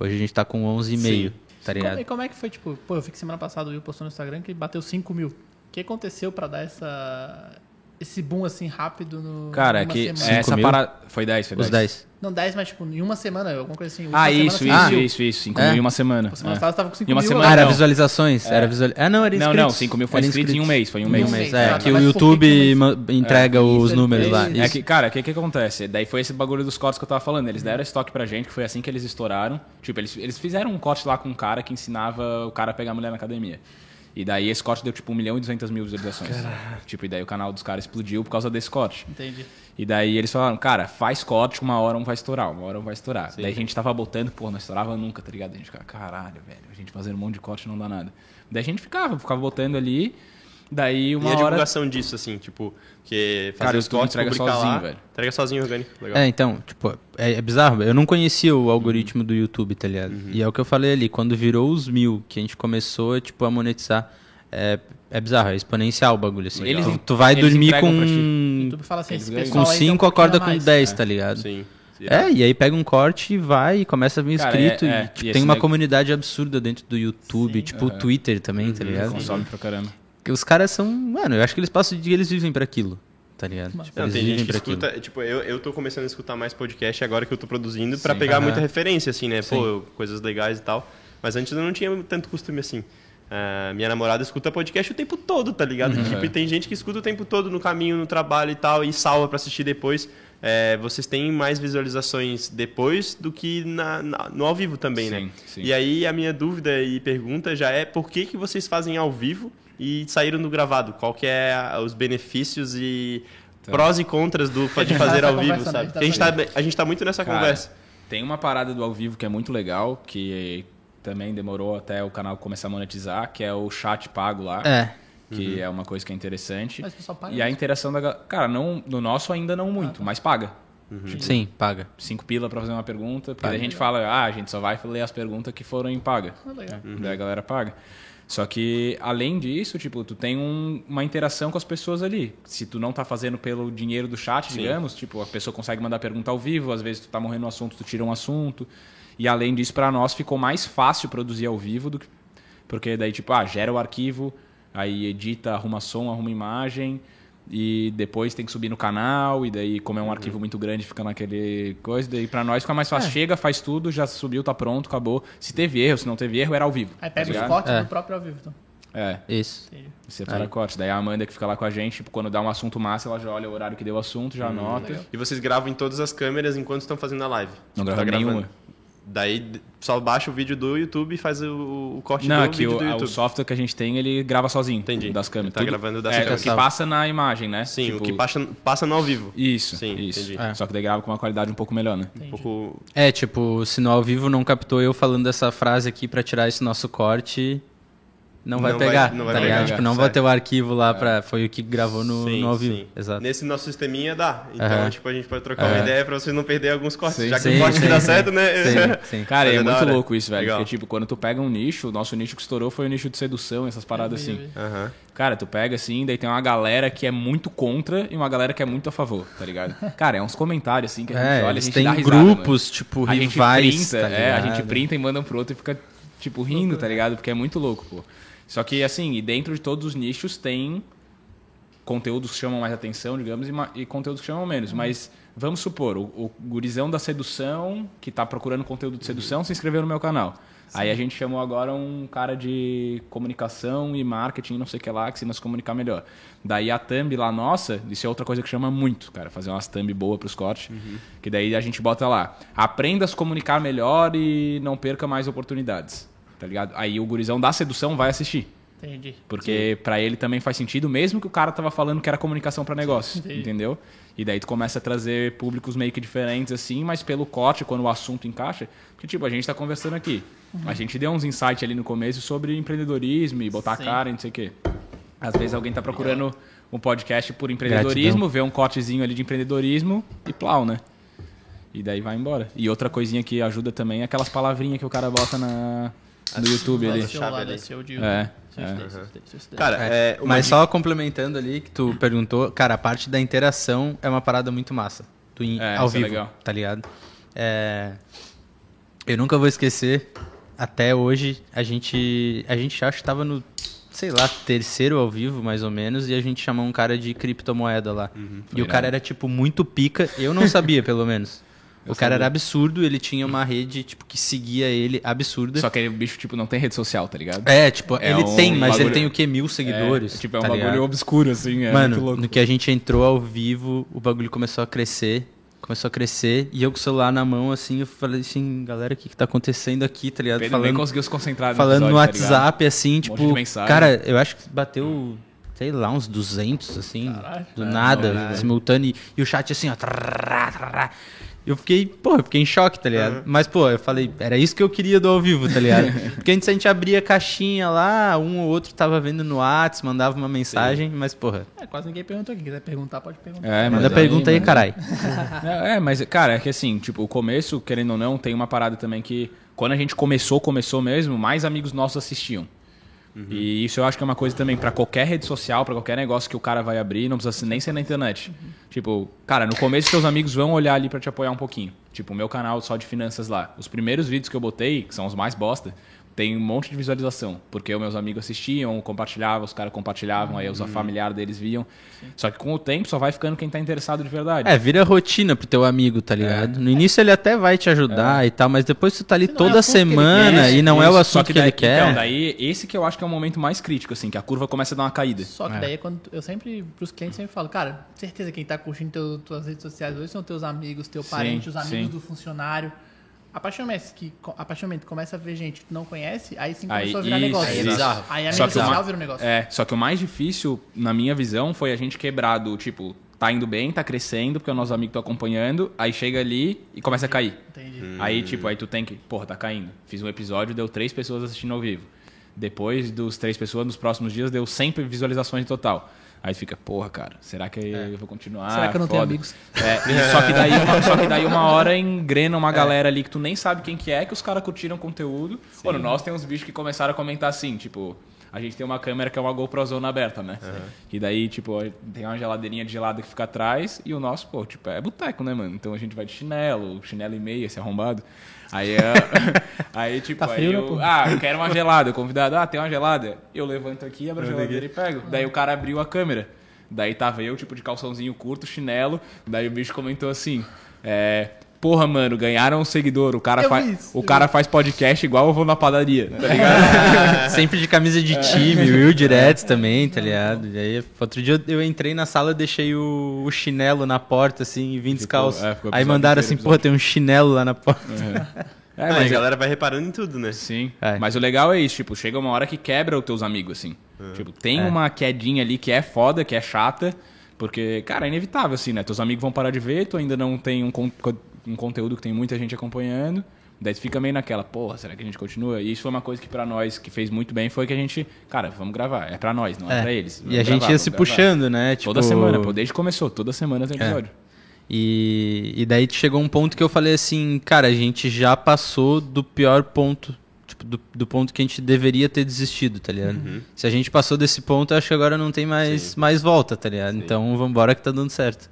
Hoje a gente tá com 11,5, tá Como, ligado? e como é que foi, tipo, pô, eu vi que semana passada o Will postou no Instagram que bateu 5 mil. O que aconteceu pra dar essa, esse boom assim rápido no. Cara, é que semana? Cinco essa mil? parada... Foi 10, foi 10. Os 10. Não, 10, mas tipo, em uma semana, alguma coisa assim. Ah, semana, isso, cinco isso, mil. isso, isso. 5 É? mil em uma semana. Semana É. passada tava com 5 Em uma mil. semana, Ah, era não. visualizações? Era visual... Ah, não, era Não, inscritos. não, 5 mil foi Era inscritos em um mês, foi em um um mês, mês, é. que o YouTube entrega Isso, os números lá. É Isso. que, cara, o que, que acontece? Daí foi esse bagulho dos cortes que eu tava falando. Eles deram esse toque pra gente, que foi assim que eles estouraram. Tipo, eles, eles fizeram um corte lá com um cara que ensinava o cara a pegar a mulher na academia. E daí esse corte deu tipo 1 milhão e 200 mil visualizações. Tipo, e daí o canal dos caras explodiu por causa desse corte. Entendi. E daí eles falaram, cara, faz corte, uma hora um vai estourar, uma hora um vai estourar. Daí a gente tava botando, pô, não estourava nunca, tá ligado? A gente ficava, caralho, velho, a gente fazendo um monte de corte não dá nada. Daí a gente ficava, ficava botando ali, daí E uma a hora... divulgação disso, assim, tipo, que fazer Cara, os cortes, entrega sozinho, lá, velho. Entrega sozinho, orgânico. Legal. É, então, tipo, é, é bizarro. Eu não conhecia o algoritmo do YouTube, tá ligado? Uhum. E é o que eu falei ali, quando virou os mil, que a gente começou, tipo, a monetizar, é, é bizarro, é exponencial o bagulho, assim. Eles- tu, tu vai eles dormir com, YouTube fala assim, com aí tem um 5, pouquinho acorda a com mais. 10, tá ligado? Sim. É, e aí pega um corte e vai e começa a vir Cara, inscrito. é- é, e, tipo, e tem uma neg- comunidade absurda dentro do YouTube, Sim. tipo o Twitter também, tá ligado? Consome pra caramba. Que os caras são. Mano, eu acho que eles passam o dia eles vivem pra aquilo, tá ligado? Tipo, Não, tem gente que pra aquilo. escuta, tipo, eu, eu tô começando a escutar mais podcast agora que eu tô produzindo pra Sim. pegar muita referência, assim, né? Sim. Pô, coisas legais e tal. Mas antes eu não tinha tanto costume assim. Ah, minha namorada escuta podcast o tempo todo, tá ligado? Uhum. Tipo, e tem gente que escuta o tempo todo no caminho, no trabalho e tal, e salva pra assistir depois. É, vocês têm mais visualizações depois do que na, na- no ao vivo também, né? Sim, sim. E aí a minha dúvida e pergunta já é por que, que vocês fazem ao vivo e saíram do gravado? Qual que é os benefícios e Tá. prós e contras do, de fazer tá ao <laughs> vivo, sabe? a gente tá Porque a gente, tá, tá muito nessa Cara, conversa. Tem uma parada do ao vivo que é muito legal, que também demorou até o canal começar a monetizar, que é o chat pago lá. É. Que é uma coisa que é interessante. Mas o pessoal paga E a interação da galera. Cara, não, no nosso ainda não muito, mas paga. Tipo, Sim, paga. Cinco pila pra fazer uma pergunta, porque a gente fala, ah, a gente só vai ler as perguntas que foram em paga. Ah, legal. Daí a galera paga. Só que, além disso, tipo, tu tem um- uma interação com as pessoas ali. Se tu não tá fazendo pelo dinheiro do chat, digamos, tipo, a pessoa consegue mandar pergunta ao vivo, às vezes tu tá morrendo no assunto, tu tira um assunto. E além disso, pra nós ficou mais fácil produzir ao vivo do que. Porque daí, tipo, ah, gera o arquivo, aí edita, arruma som, arruma imagem, e depois tem que subir no canal, e daí, como é um arquivo muito grande, fica naquele coisa, daí pra nós fica mais fácil. Chega, faz tudo, já subiu, tá pronto, acabou. Se teve erro, se não teve erro, era ao vivo. Aí tá pega os ligado? cortes É. do próprio ao vivo, então. É, Isso. Entendi. separa corte. Daí a Amanda que fica lá com a gente, tipo, quando dá um assunto massa, ela já olha o horário que deu o assunto, já anota. legal. E vocês gravam em todas as câmeras enquanto estão fazendo a live. Não Tipo, grava gravando. nenhuma. Daí só baixa o vídeo do YouTube e faz o, o corte Não, do é vídeo o, do o YouTube. software que a gente tem, ele grava sozinho. Entendi. Das câmeras. Ele tá gravando das é, câmeras. O que passa na imagem, né? Sim, Tipo, o que passa, passa no ao vivo. Isso, Sim, isso. entendi. É. Só que daí grava com uma qualidade um pouco melhor, né? Um pouco... É, tipo, se no ao vivo não captou eu falando essa frase aqui pra tirar esse nosso corte, não vai Não vai- pegar, não vai tá ligado? pegar, Tipo, não certo. vai ter o arquivo lá pra... Foi o que gravou no, Sim, no ao vivo. sim. Exato. Nesse nosso sisteminha dá. Então, Aham. tipo, a gente pode trocar uma Aham. ideia pra vocês não perderem alguns cortes. Sim, já que sim, o corte sim, que dá sim. certo, né? Sim, <laughs> sim. Cara, é é muito louco isso, velho. Legal. Porque, tipo, quando tu pega um nicho, o nosso nicho que estourou foi o nicho de sedução, essas paradas assim. Aham. Cara, tu pega assim, daí tem uma galera que é muito contra e uma galera que é muito a favor, tá ligado? <laughs> Cara, é uns comentários assim que a gente É, olha, a gente dá risada, mano. grupos, tipo, a gente rivais, printa, tá é, a gente printa e manda um pro outro e fica tipo, rindo, tá ligado? Porque é muito louco, pô. Só que, assim, e dentro de todos os nichos tem conteúdos que chamam mais atenção, digamos, e, ma- e conteúdos que chamam menos. Mas vamos supor, o, o gurizão da sedução, que tá procurando conteúdo de sedução, se inscreveu no meu canal. Aí a gente chamou agora um cara de comunicação e marketing, não sei o que lá, que se nos comunicar melhor. Daí a thumb lá nossa, isso é outra coisa que chama muito, cara, fazer umas thumb boa pros cortes. Que daí a gente bota lá, aprenda a se comunicar melhor e não perca mais oportunidades. Tá ligado? Aí o gurizão da sedução vai assistir. Entendi. Porque pra ele também faz sentido, mesmo que o cara tava falando que era comunicação pra negócio, Entendi. entendeu? E daí tu começa a trazer públicos meio que diferentes assim, mas pelo corte, quando o assunto encaixa, porque tipo, a gente tá conversando aqui. A gente deu uns insights ali no começo sobre empreendedorismo e botar a cara e não sei o quê. Às vezes alguém tá procurando um podcast por empreendedorismo, vê um cortezinho ali de empreendedorismo e plau, né? E daí vai embora. E outra coisinha que ajuda também é aquelas palavrinhas que o cara bota na, no YouTube ali. do É, é. Cara, É, é, mas dica- só complementando ali, que tu perguntou, cara, a parte da interação é uma parada muito massa. Tu em- É, ao isso é vivo, legal. tá ligado? É, eu nunca vou esquecer, até hoje, a gente, a gente acho que tava no, sei lá, terceiro ao vivo, mais ou menos, e a gente chamou um cara de criptomoeda lá. Uhum. e o cara era, tipo, muito pica, eu não sabia, <laughs> pelo menos. O cara era absurdo, ele tinha uma rede, tipo, que seguia ele, absurda. Só que ele, o bicho, tipo, não tem rede social, tá ligado? É, tipo, É ele um tem, mas bagulho- ele tem o quê? Mil seguidores. É, tipo, é um tá bagulho ligado? obscuro, assim, é Mano, muito louco. no que a gente entrou ao vivo, o bagulho começou a crescer. Começou a crescer. E eu com o celular na mão, assim, eu falei assim, galera, o que, que tá acontecendo aqui, tá ligado? Ele nem Falando, conseguiu se concentrar no falando no episódio, tá ligado? WhatsApp, assim, monte tipo. mensagem. cara, eu acho que bateu, sei lá, uns 200, assim, Caralho. do É, nada, não, é. simultâneo. E, e o chat, assim, ó. trará, trará. Eu fiquei, pô, eu fiquei em choque, tá ligado? Mas, pô, eu falei, era isso que eu queria do ao vivo, tá ligado? <laughs> Porque antes a gente abria a caixinha lá, um ou outro tava vendo no WhatsApp, mandava uma mensagem, mas, porra, É, quase ninguém perguntou aqui. Quiser perguntar, pode perguntar. É, manda pergunta aí, mano. carai. <laughs> É, é, mas, cara, é que assim, tipo, o começo, querendo ou não, tem uma parada também que quando a gente começou, começou mesmo, mais amigos nossos assistiam. E isso eu acho que é uma coisa também pra qualquer rede social, pra qualquer negócio que o cara vai abrir, não precisa nem ser na internet. Tipo, cara, no começo teus amigos vão olhar ali pra te apoiar um pouquinho. Tipo, o meu canal só de finanças lá. Os primeiros vídeos que eu botei, que são os mais bosta, tem um monte de visualização. Porque os meus amigos assistiam, compartilhavam, os caras compartilhavam, aí os familiares deles viam. Só que com o tempo só vai ficando quem tá interessado de verdade. É, vira rotina pro teu amigo, tá ligado? No início ele até vai te ajudar e tal, mas depois tu tá ali é toda ele semana quer, e não é o assunto só que, daí- ele quer. Então, daí, esse que eu acho que é o momento mais crítico, assim, que a curva começa a dar uma caída. Só que daí é quando eu sempre, pros clientes, sempre falo, cara, certeza quem tá curtindo teu, tuas redes sociais hoje são teus amigos, teu Sim, parente, os amigos sim. do funcionário. A partir do momento que, a partir do momento que começa a ver gente que tu não conhece, aí sim Aí, começou a virar isso, negócio. bizarro. Aí a o social vira um negócio. É, só que o mais difícil, na minha visão, foi a gente quebrar do, tipo, tá indo bem, tá crescendo, porque os nossos amigos estão acompanhando, aí chega ali e começa a cair. Entendi. Aí, tipo, aí tu tem que, porra, tá caindo. Fiz um episódio, deu três pessoas assistindo ao vivo. Depois dos três pessoas, nos próximos dias, deu 100 visualizações total. Aí tu fica, porra, cara, será que eu vou continuar? Será que eu não tenho Foda. amigos? É, <laughs> só, que daí uma, só que daí uma hora engrena uma galera ali que tu nem sabe quem que é, que os caras curtiram o conteúdo. Mano, nós tem uns bichos que começaram a comentar assim, tipo... A gente tem uma câmera que é uma GoProzona aberta, né? E daí, tipo, tem uma geladeirinha de gelada que fica atrás e o nosso, pô, tipo, é boteco, né, mano? Então a gente vai de chinelo, chinelo e meia, esse arrombado. Aí, é, <laughs> aí tipo, Tá aí frio, né, eu, pô? ah, eu quero uma gelada. O convidado, ah, tem uma gelada. Eu levanto aqui, abro a geladeira e pego. Daí o cara abriu a câmera. Daí tava eu, tipo, de calçãozinho curto, chinelo. Daí o bicho comentou assim: é. Porra, mano, ganharam um seguidor. O cara, fa isso, o cara faz podcast igual eu vou na padaria, tá ligado? <laughs> Sempre de camisa de time, Will direto também, tá ligado? E aí, outro dia eu entrei na sala, deixei o, o chinelo na porta, assim, e vim descalço. é, ficou o aí mandaram inteiro, assim, porra, tem um chinelo lá na porta. <laughs> É, É, mas a galera vai reparando em tudo, né? Sim. É. Mas o legal é isso, tipo, chega uma hora que quebra os teus amigos, assim. Tipo, tem uma quedinha ali que é foda, que é chata, porque, cara, é inevitável, assim, né? Teus amigos vão parar de ver, tu ainda não tem um, um conteúdo que tem muita gente acompanhando. Daí tu fica meio naquela, porra, será que a gente continua? E isso foi uma coisa que pra nós, que fez muito bem, foi que a gente, cara, vamos gravar. É pra nós, não é, É. pra eles. E Vamos a gente gravar, ia vamos se gravar. puxando, né? Tipo, Toda semana, pô, desde que começou, toda semana tem episódio. E, e daí chegou um ponto que eu falei assim, cara, a gente já passou do pior ponto. Tipo, do, do ponto que a gente deveria ter desistido, tá ligado? Se a gente passou desse ponto, eu acho que agora não tem mais, mais volta, tá ligado? Então vambora que tá dando certo.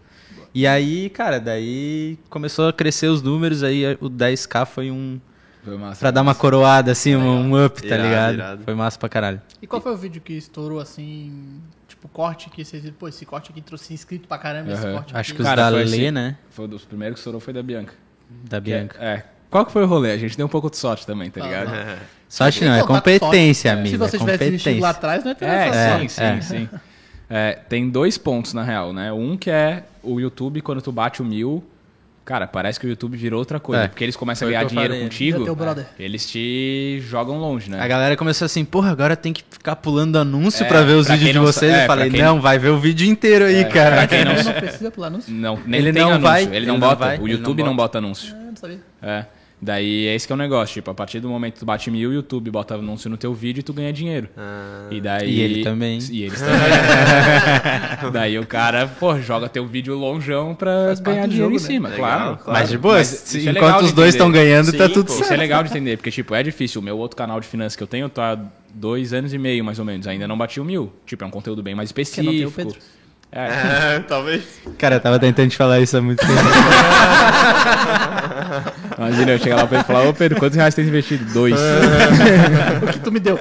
E aí, cara, daí começou a crescer os números, aí o 10k foi um, Foi massa. Pra dar uma coroada, assim, um, um up, tá Irado, ligado? irado. Foi massa pra caralho. E qual foi o vídeo que estourou assim, tipo, corte que vocês viram, pô, esse corte aqui trouxe inscrito pra caramba, esse Aham. corte Acho aqui. que os Cara, da Lê, assim. né? Foi um dos primeiros que estourou foi da Bianca. Da Que é- Bianca. É. Qual que foi o rolê? A gente deu um pouco de sorte também, tá Ah, ligado? não. Sorte não, é tá com competência, amigo. Se você é tivesse vestido lá competência. atrás, não ia ter É, essa sim, sorte. é. sim, sim. É, tem dois pontos, na real, né? Um que é o YouTube, quando tu bate o mil, cara, parece que o YouTube virou outra coisa. É. Porque eles começam a Foi o ganhar eu dinheiro falei. contigo, brother. eles te jogam longe, né? A galera começou assim, porra, agora tem que ficar pulando anúncio É, pra ver os pra vídeos de vocês. sa- é, eu falei, quem- não, vai ver o vídeo inteiro aí, pra cara. quem não Não, sa- precisa pular anúncio? Não, nem Ele tem não anúncio. vai, ele, ele não não bota. vai, o YouTube não não bota anúncio. Ah, não sabia. É. Daí esse que é o negócio, tipo, a partir do momento que tu bate mil, o YouTube bota anúncio no teu vídeo e tu ganha dinheiro. Ah, E daí. E ele também. E eles também. <laughs> daí o cara, pô, joga teu vídeo longeão pra Faz ganhar dinheiro em jogo, né? cima, Legal, claro, claro. Mas de boa, Mas é legal enquanto os dois estão ganhando, tá Sim, tudo pô, Isso é certo. legal de entender, porque, tipo, é difícil. O meu outro canal de finanças que eu tenho tá há dois anos e meio, mais ou menos. Ainda não bati o mil. Tipo, é um conteúdo bem mais não tem o específico. Pedro. É, É, <laughs> talvez. Cara, eu tava tentando te falar isso há muito tempo. <laughs> imagina eu chegar lá pra ele e falar, ô Pedro, quantos reais tem investido? Dois. <laughs> O que tu me deu?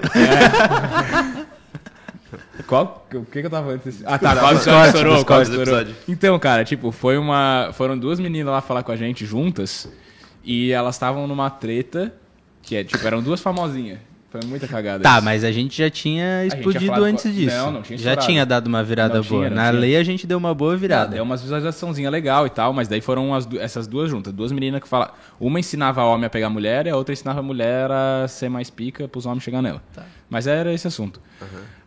Qual? O que, que eu tava antes? Ah, tá. Episódio estourou? cortes do estourou? Então, cara, tipo, foi uma. Foram duas meninas lá falar com a gente juntas. E elas estavam numa treta. Que é, tipo, eram duas famosinhas. Foi muita cagada. Tá, isso. mas a gente já tinha explodido falado antes com- disso. Não, não tinha Já estourado. tinha dado uma virada Não boa. tinha, não Na tinha. lei a gente deu uma boa virada. deu umas visualizaçãozinha legal e tal, mas daí foram as du- essas duas juntas. Duas meninas que falam. Uma ensinava homem a pegar mulher e a outra ensinava a mulher a ser mais pica pros homens chegar nela. Tá. Mas era esse assunto.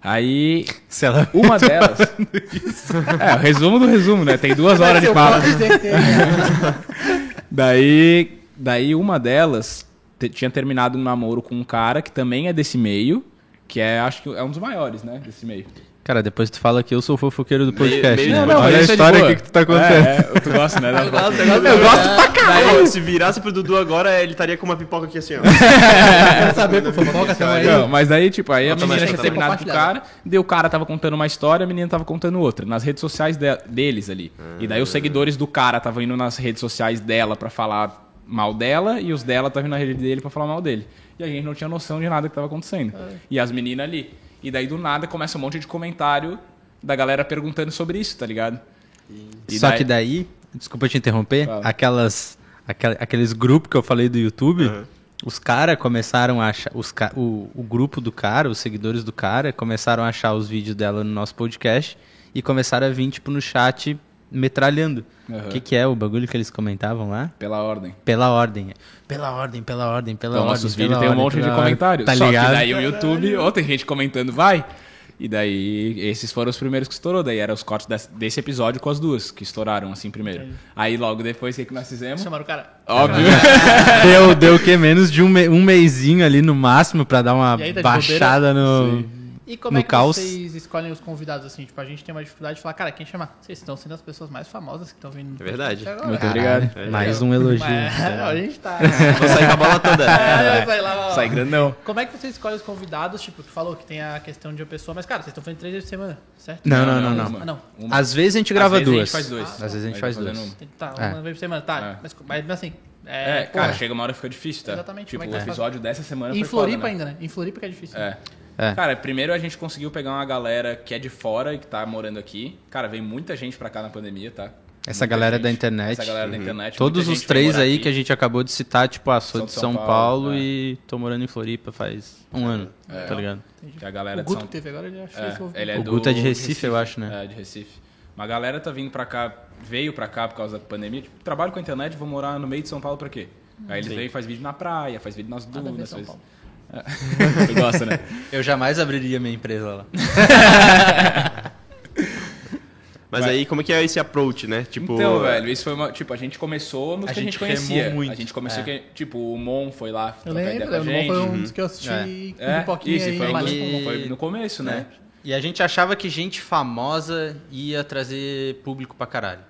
Aí, Se ela... <laughs> uma delas. é, o resumo do resumo, né? Tem duas horas de papo. né? <laughs> Daí, daí uma delas tinha terminado um namoro com um cara que também é desse meio, que é, acho que é um dos maiores, né, desse meio. Cara, depois tu fala que eu sou o fofoqueiro do Meio- podcast, meio- né? Não, não, Olha a é história aqui que tu tá contando. É, é, tu gosta, né? da- Eu gosto pra caralho. Se virasse pro Dudu agora, ele estaria com uma pipoca aqui assim, ó. <laughs> Quero saber, por fofoca, tamo aí. Não, mas daí, tipo, aí a menina tinha terminado com o cara, daí o cara tava contando uma história, a menina tava contando outra, nas redes sociais de- deles ali. E daí os seguidores do cara estavam indo nas redes sociais dela pra falar mal dela, e os dela estavam na rede dele pra falar mal dele. E a gente não tinha noção de nada que tava acontecendo. E as meninas ali. E daí do nada começa um monte de comentário da galera perguntando sobre isso, tá ligado? E Só que daí, desculpa te interromper, aquelas, aquel- aqueles grupos que eu falei do YouTube, Uhum. os caras começaram a achar, os, o, o grupo do cara, os seguidores do cara, começaram a achar os vídeos dela no nosso podcast e começaram a vir, tipo, no chat metralhando. O que, que é o bagulho que eles comentavam lá? Pela ordem. Pela ordem. Pela ordem, pela ordem, pela Então, ordem. nossos pela vídeos tem um monte de comentários. Tá Só ligado? que daí o YouTube, ou tem gente comentando, vai. E daí, esses foram os primeiros que estourou. Daí eram os cortes desse, episódio com as duas, que estouraram assim primeiro. Aí logo depois, o que, que nós fizemos? Chamaram o cara. Óbvio. <laughs> deu, deu o quê? <laughs> Menos de um, me, um mêsinho ali no máximo pra dar uma aí, tá baixada no. E como No é que caos. vocês escolhem os convidados assim? Tipo, a gente tem uma dificuldade de falar, cara, quem chamar? Vocês estão sendo as pessoas mais famosas que estão vindo. no É verdade. Muito obrigado. Mais um elogio. Mas, <laughs> a gente tá. Vou sair com a bola toda. <laughs> É, vai lá. Sai grandão. Como é que você escolhe os convidados? Tipo, tu falou que tem a questão de uma pessoa, mas, cara, vocês estão fazendo três vezes por semana, certo? Não, não, não, não. Ah, não. Uma. Às vezes a gente grava Às vezes duas. a gente faz dois. Às vezes a gente faz duas. um. Tá, É. uma vez por semana, tá. É. Mas, mas assim. É, É, cara, chega uma hora que fica difícil, tá? Exatamente, Tipo, o é faz? episódio dessa semana Em Floripa foda, né? ainda, né? Em Floripa que é difícil. É. É. Cara, primeiro a gente conseguiu pegar uma galera que é de fora e que tá morando aqui. Cara, veio muita gente pra cá na pandemia, tá? Essa Muita galera gente. da internet. Essa galera da internet. Todos os três aí aqui. que a gente acabou de citar, tipo, ah, sou São de São São Paulo, Paulo, é. e tô morando em Floripa faz um ano, É. tá ligado? Que a galera O de Guto São que teve agora, ele acho que É, foi- ele é O do Guto é de Recife, eu acho, né? É, de Recife. Uma galera tá vindo pra cá, veio pra cá por causa da pandemia. Tipo, trabalho com a internet, vou morar no meio de São Paulo pra quê? Aí eles vêm e faz vídeo na praia, faz vídeo nas dunas. São Faz... Paulo. <laughs> Tu gosta, né? Eu jamais abriria minha empresa lá. <laughs> Mas Vai. aí, como é que é esse approach, né? Tipo, Então, velho, isso foi uma. Tipo, a gente começou nos A que a gente conhecia. muito. A gente começou É. que. Tipo, o Mon foi lá. Eu lembro, lembro. gente. Foi um dos que eu assisti com É, pipoquinha isso, aí, foi, mas- no, foi no começo, né? E a gente achava que gente famosa ia trazer público pra caralho.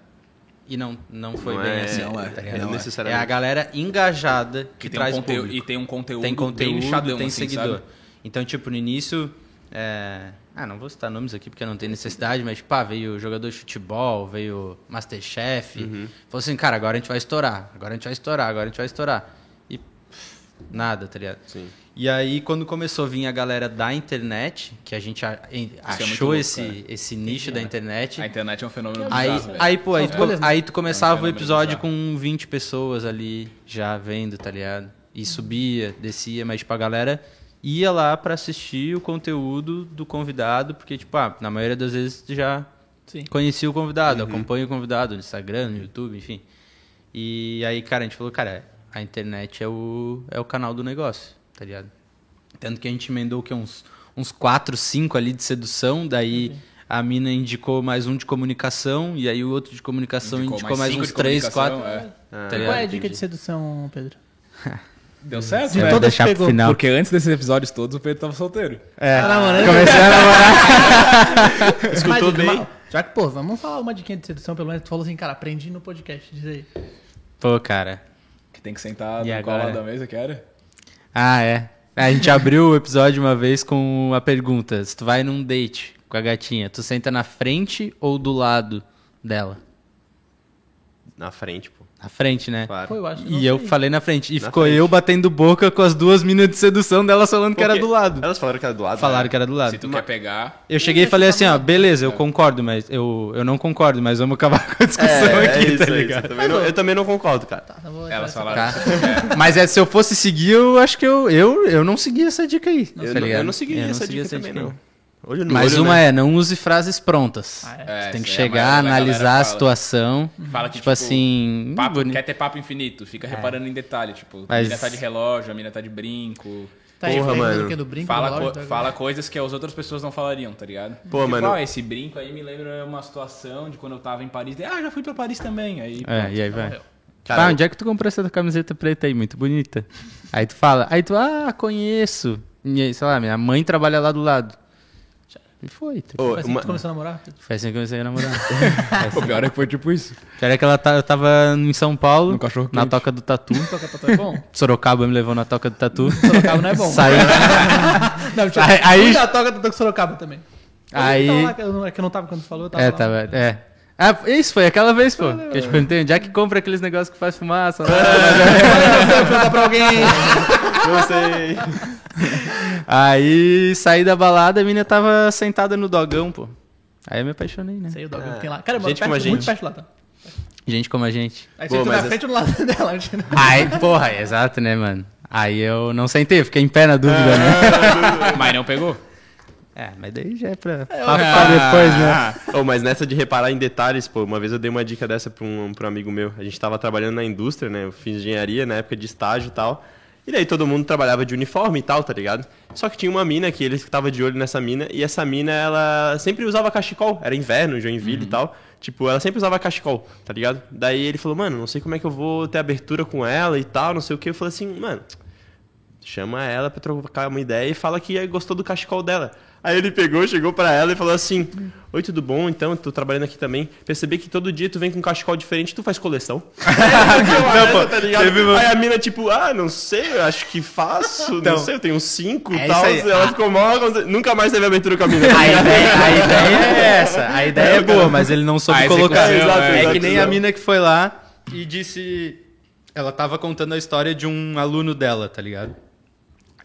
E não, não foi Não bem é- assim. não é. tá Não é É necessariamente. a galera engajada que, Que tem um traz conteúdo, público. e tem um conteúdo, tem conteúdo, bem nichadão, tem assim, seguidor. sabe? Então, tipo, no início. é, Ah, não vou citar nomes aqui porque não tem necessidade, mas, tipo, ah, veio jogador de futebol, veio Masterchef. Uhum. Falou assim, cara, agora a gente vai estourar, agora a gente vai estourar, agora a gente vai estourar. Nada, tá ligado? Sim. E aí, quando começou a vir a galera da internet, que a gente a- em- é achou louco, esse, cara. esse nicho da internet, A internet é um fenômeno aí, bizarro, velho. aí, pô, aí, tu, né? aí tu começava É um o episódio bizarro. com 20 pessoas ali já vendo, tá ligado? E subia, descia, mas tipo, a galera ia lá pra assistir o conteúdo do convidado, porque, tipo, ah, na maioria das vezes tu já Sim. conhecia o convidado, Uhum. acompanha o convidado no Instagram, no YouTube, enfim. E aí, cara, a gente falou, cara, a internet é o, é o canal do negócio, tá ligado? Tanto que a gente emendou que uns, uns 4, 5 ali de sedução, daí a mina indicou mais um de comunicação, e aí o outro de comunicação indicou, Indicou mais, cinco uns de 3, comunicação, 4. é. Ah, Tá Qual é a dica de sedução, Pedro? <laughs> Deu certo, De velho? todas deixar que pro pegou. final. Porque antes desses episódios todos, o Pedro tava solteiro. É, Tá namorando? comecei a namorar. <laughs> Escutou bem? uma- Já que, pô, vamos falar uma diquinha de sedução, pelo menos tu falou assim, cara, aprendi no podcast, diz aí. Pô, cara. Que tem que sentar E no agora? lado da mesa, que era? Ah, é. A gente abriu o episódio uma vez com a pergunta: se tu vai num date com a gatinha, tu senta na frente ou do lado dela? Na frente, pô. Na frente, né? Claro. Pô, eu acho que não E eu sei. falei na frente. E Na ficou frente. eu batendo boca com as duas minas de sedução dela falando que era do lado. Elas falaram que era do lado. Falaram né? que era do lado. Se tu quer pegar... Eu cheguei e falei assim, ó, beleza, eu concordo, mas eu, eu não concordo, mas vamos acabar com a discussão É, aqui, é isso, tá é isso. ligado? Eu também, não, eu também não concordo, cara. Tá, tá bom, Elas essa- falaram Tá. <laughs> Mas é, se eu fosse seguir, eu acho que eu, eu, eu não segui essa dica aí. Eu, tá não, eu não segui Eu não essa segui dica também, aí. não. Olho no Mas olho, uma né? é, não use frases prontas. Ah, é. É, Você tem que é a chegar, da analisar a situação. Fala que, tipo, assim. Papo, quer ter papo infinito, fica reparando em detalhe, tipo, a Mas- mina tá de relógio, a mina tá de brinco. Tá Porra, aí, mano. Do, brinco, Fala, do co- relógio, tá- fala coisas que as outras pessoas não falariam, tá ligado? Pô, tipo, mano. ah, esse brinco aí me lembra uma situação de quando eu tava em Paris. Ah, já fui pra Paris também. Aí, É, pronto. e aí vai. Cara, ah, onde é que tu comprou essa camiseta preta aí? Muito bonita. Aí tu fala, aí tu, ah, conheço. E aí, sei lá, minha mãe trabalha lá do lado. E foi. Ô, Foi assim que uma- tu começou a namorar? Foi assim que eu comecei a namorar. <laughs> O pior é que foi tipo isso. Pior é que ela tá, eu tava em São Paulo, No cachorro na toca do Tatu. <laughs> Toca tatu é bom? Sorocaba me levou na toca do Tatu. Sorocaba não é bom. Saí. <laughs> Não, mentira. Aí- aí- Fui na toca do Sorocaba também. Aí- que eu não- É que eu não tava quando tu falou, eu tava É, lá. tava. É. Ah, isso foi aquela vez, pô. Que eu te perguntei, onde é que compra aqueles negócios que faz fumaça? lá? Perguntar pra alguém. Sei. Aí saí da balada, a menina tava sentada no dogão, pô. Aí eu me apaixonei, né? Sei o dogão que tem lá. Cara, Gente moro como a perto, muito gente. perto lá, tá? Gente como a gente. Aí você na mas frente ou no lado dela. acho que não. Aí, porra, exato, né, mano? Aí eu não sentei, eu fiquei em pé na dúvida, né? Mas não pegou? É, mas daí já é pra, papo Ah. pra depois, né? Ô, mas nessa de reparar em detalhes, pô, uma vez eu dei uma dica dessa pra um, pra um amigo meu. A gente tava trabalhando na indústria, né? Eu fiz engenharia na época de estágio e tal. E daí todo mundo trabalhava de uniforme e tal, tá ligado? Só que tinha uma mina que ele tava de olho nessa mina, e essa mina, ela sempre usava cachecol. Era inverno, Joinville e tal. Tipo, ela sempre usava cachecol, tá ligado? Daí ele falou, mano, não sei como é que eu vou ter abertura com ela e tal, não sei o que. Eu falei assim, mano, chama ela pra trocar uma ideia e fala que gostou do cachecol dela. Aí ele pegou, chegou pra ela e falou assim: Oi, tudo bom? Então, tô trabalhando aqui também. Percebi que todo dia tu vem com um cachecol diferente, tu faz coleção. <laughs> não, pô, tá ligado? Aí a mina, tipo, ah, não sei, eu acho que faço, Então, não sei, eu tenho uns cinco é e tal. isso aí. Ela ficou mal, nunca mais teve aventura com a mina. A ideia, a <laughs> ideia é essa, a ideia é boa, mas ele não soube colocar. execução, É, é. que nem Exato, a mina que foi lá e disse. Ela tava contando a história de um aluno dela, tá ligado?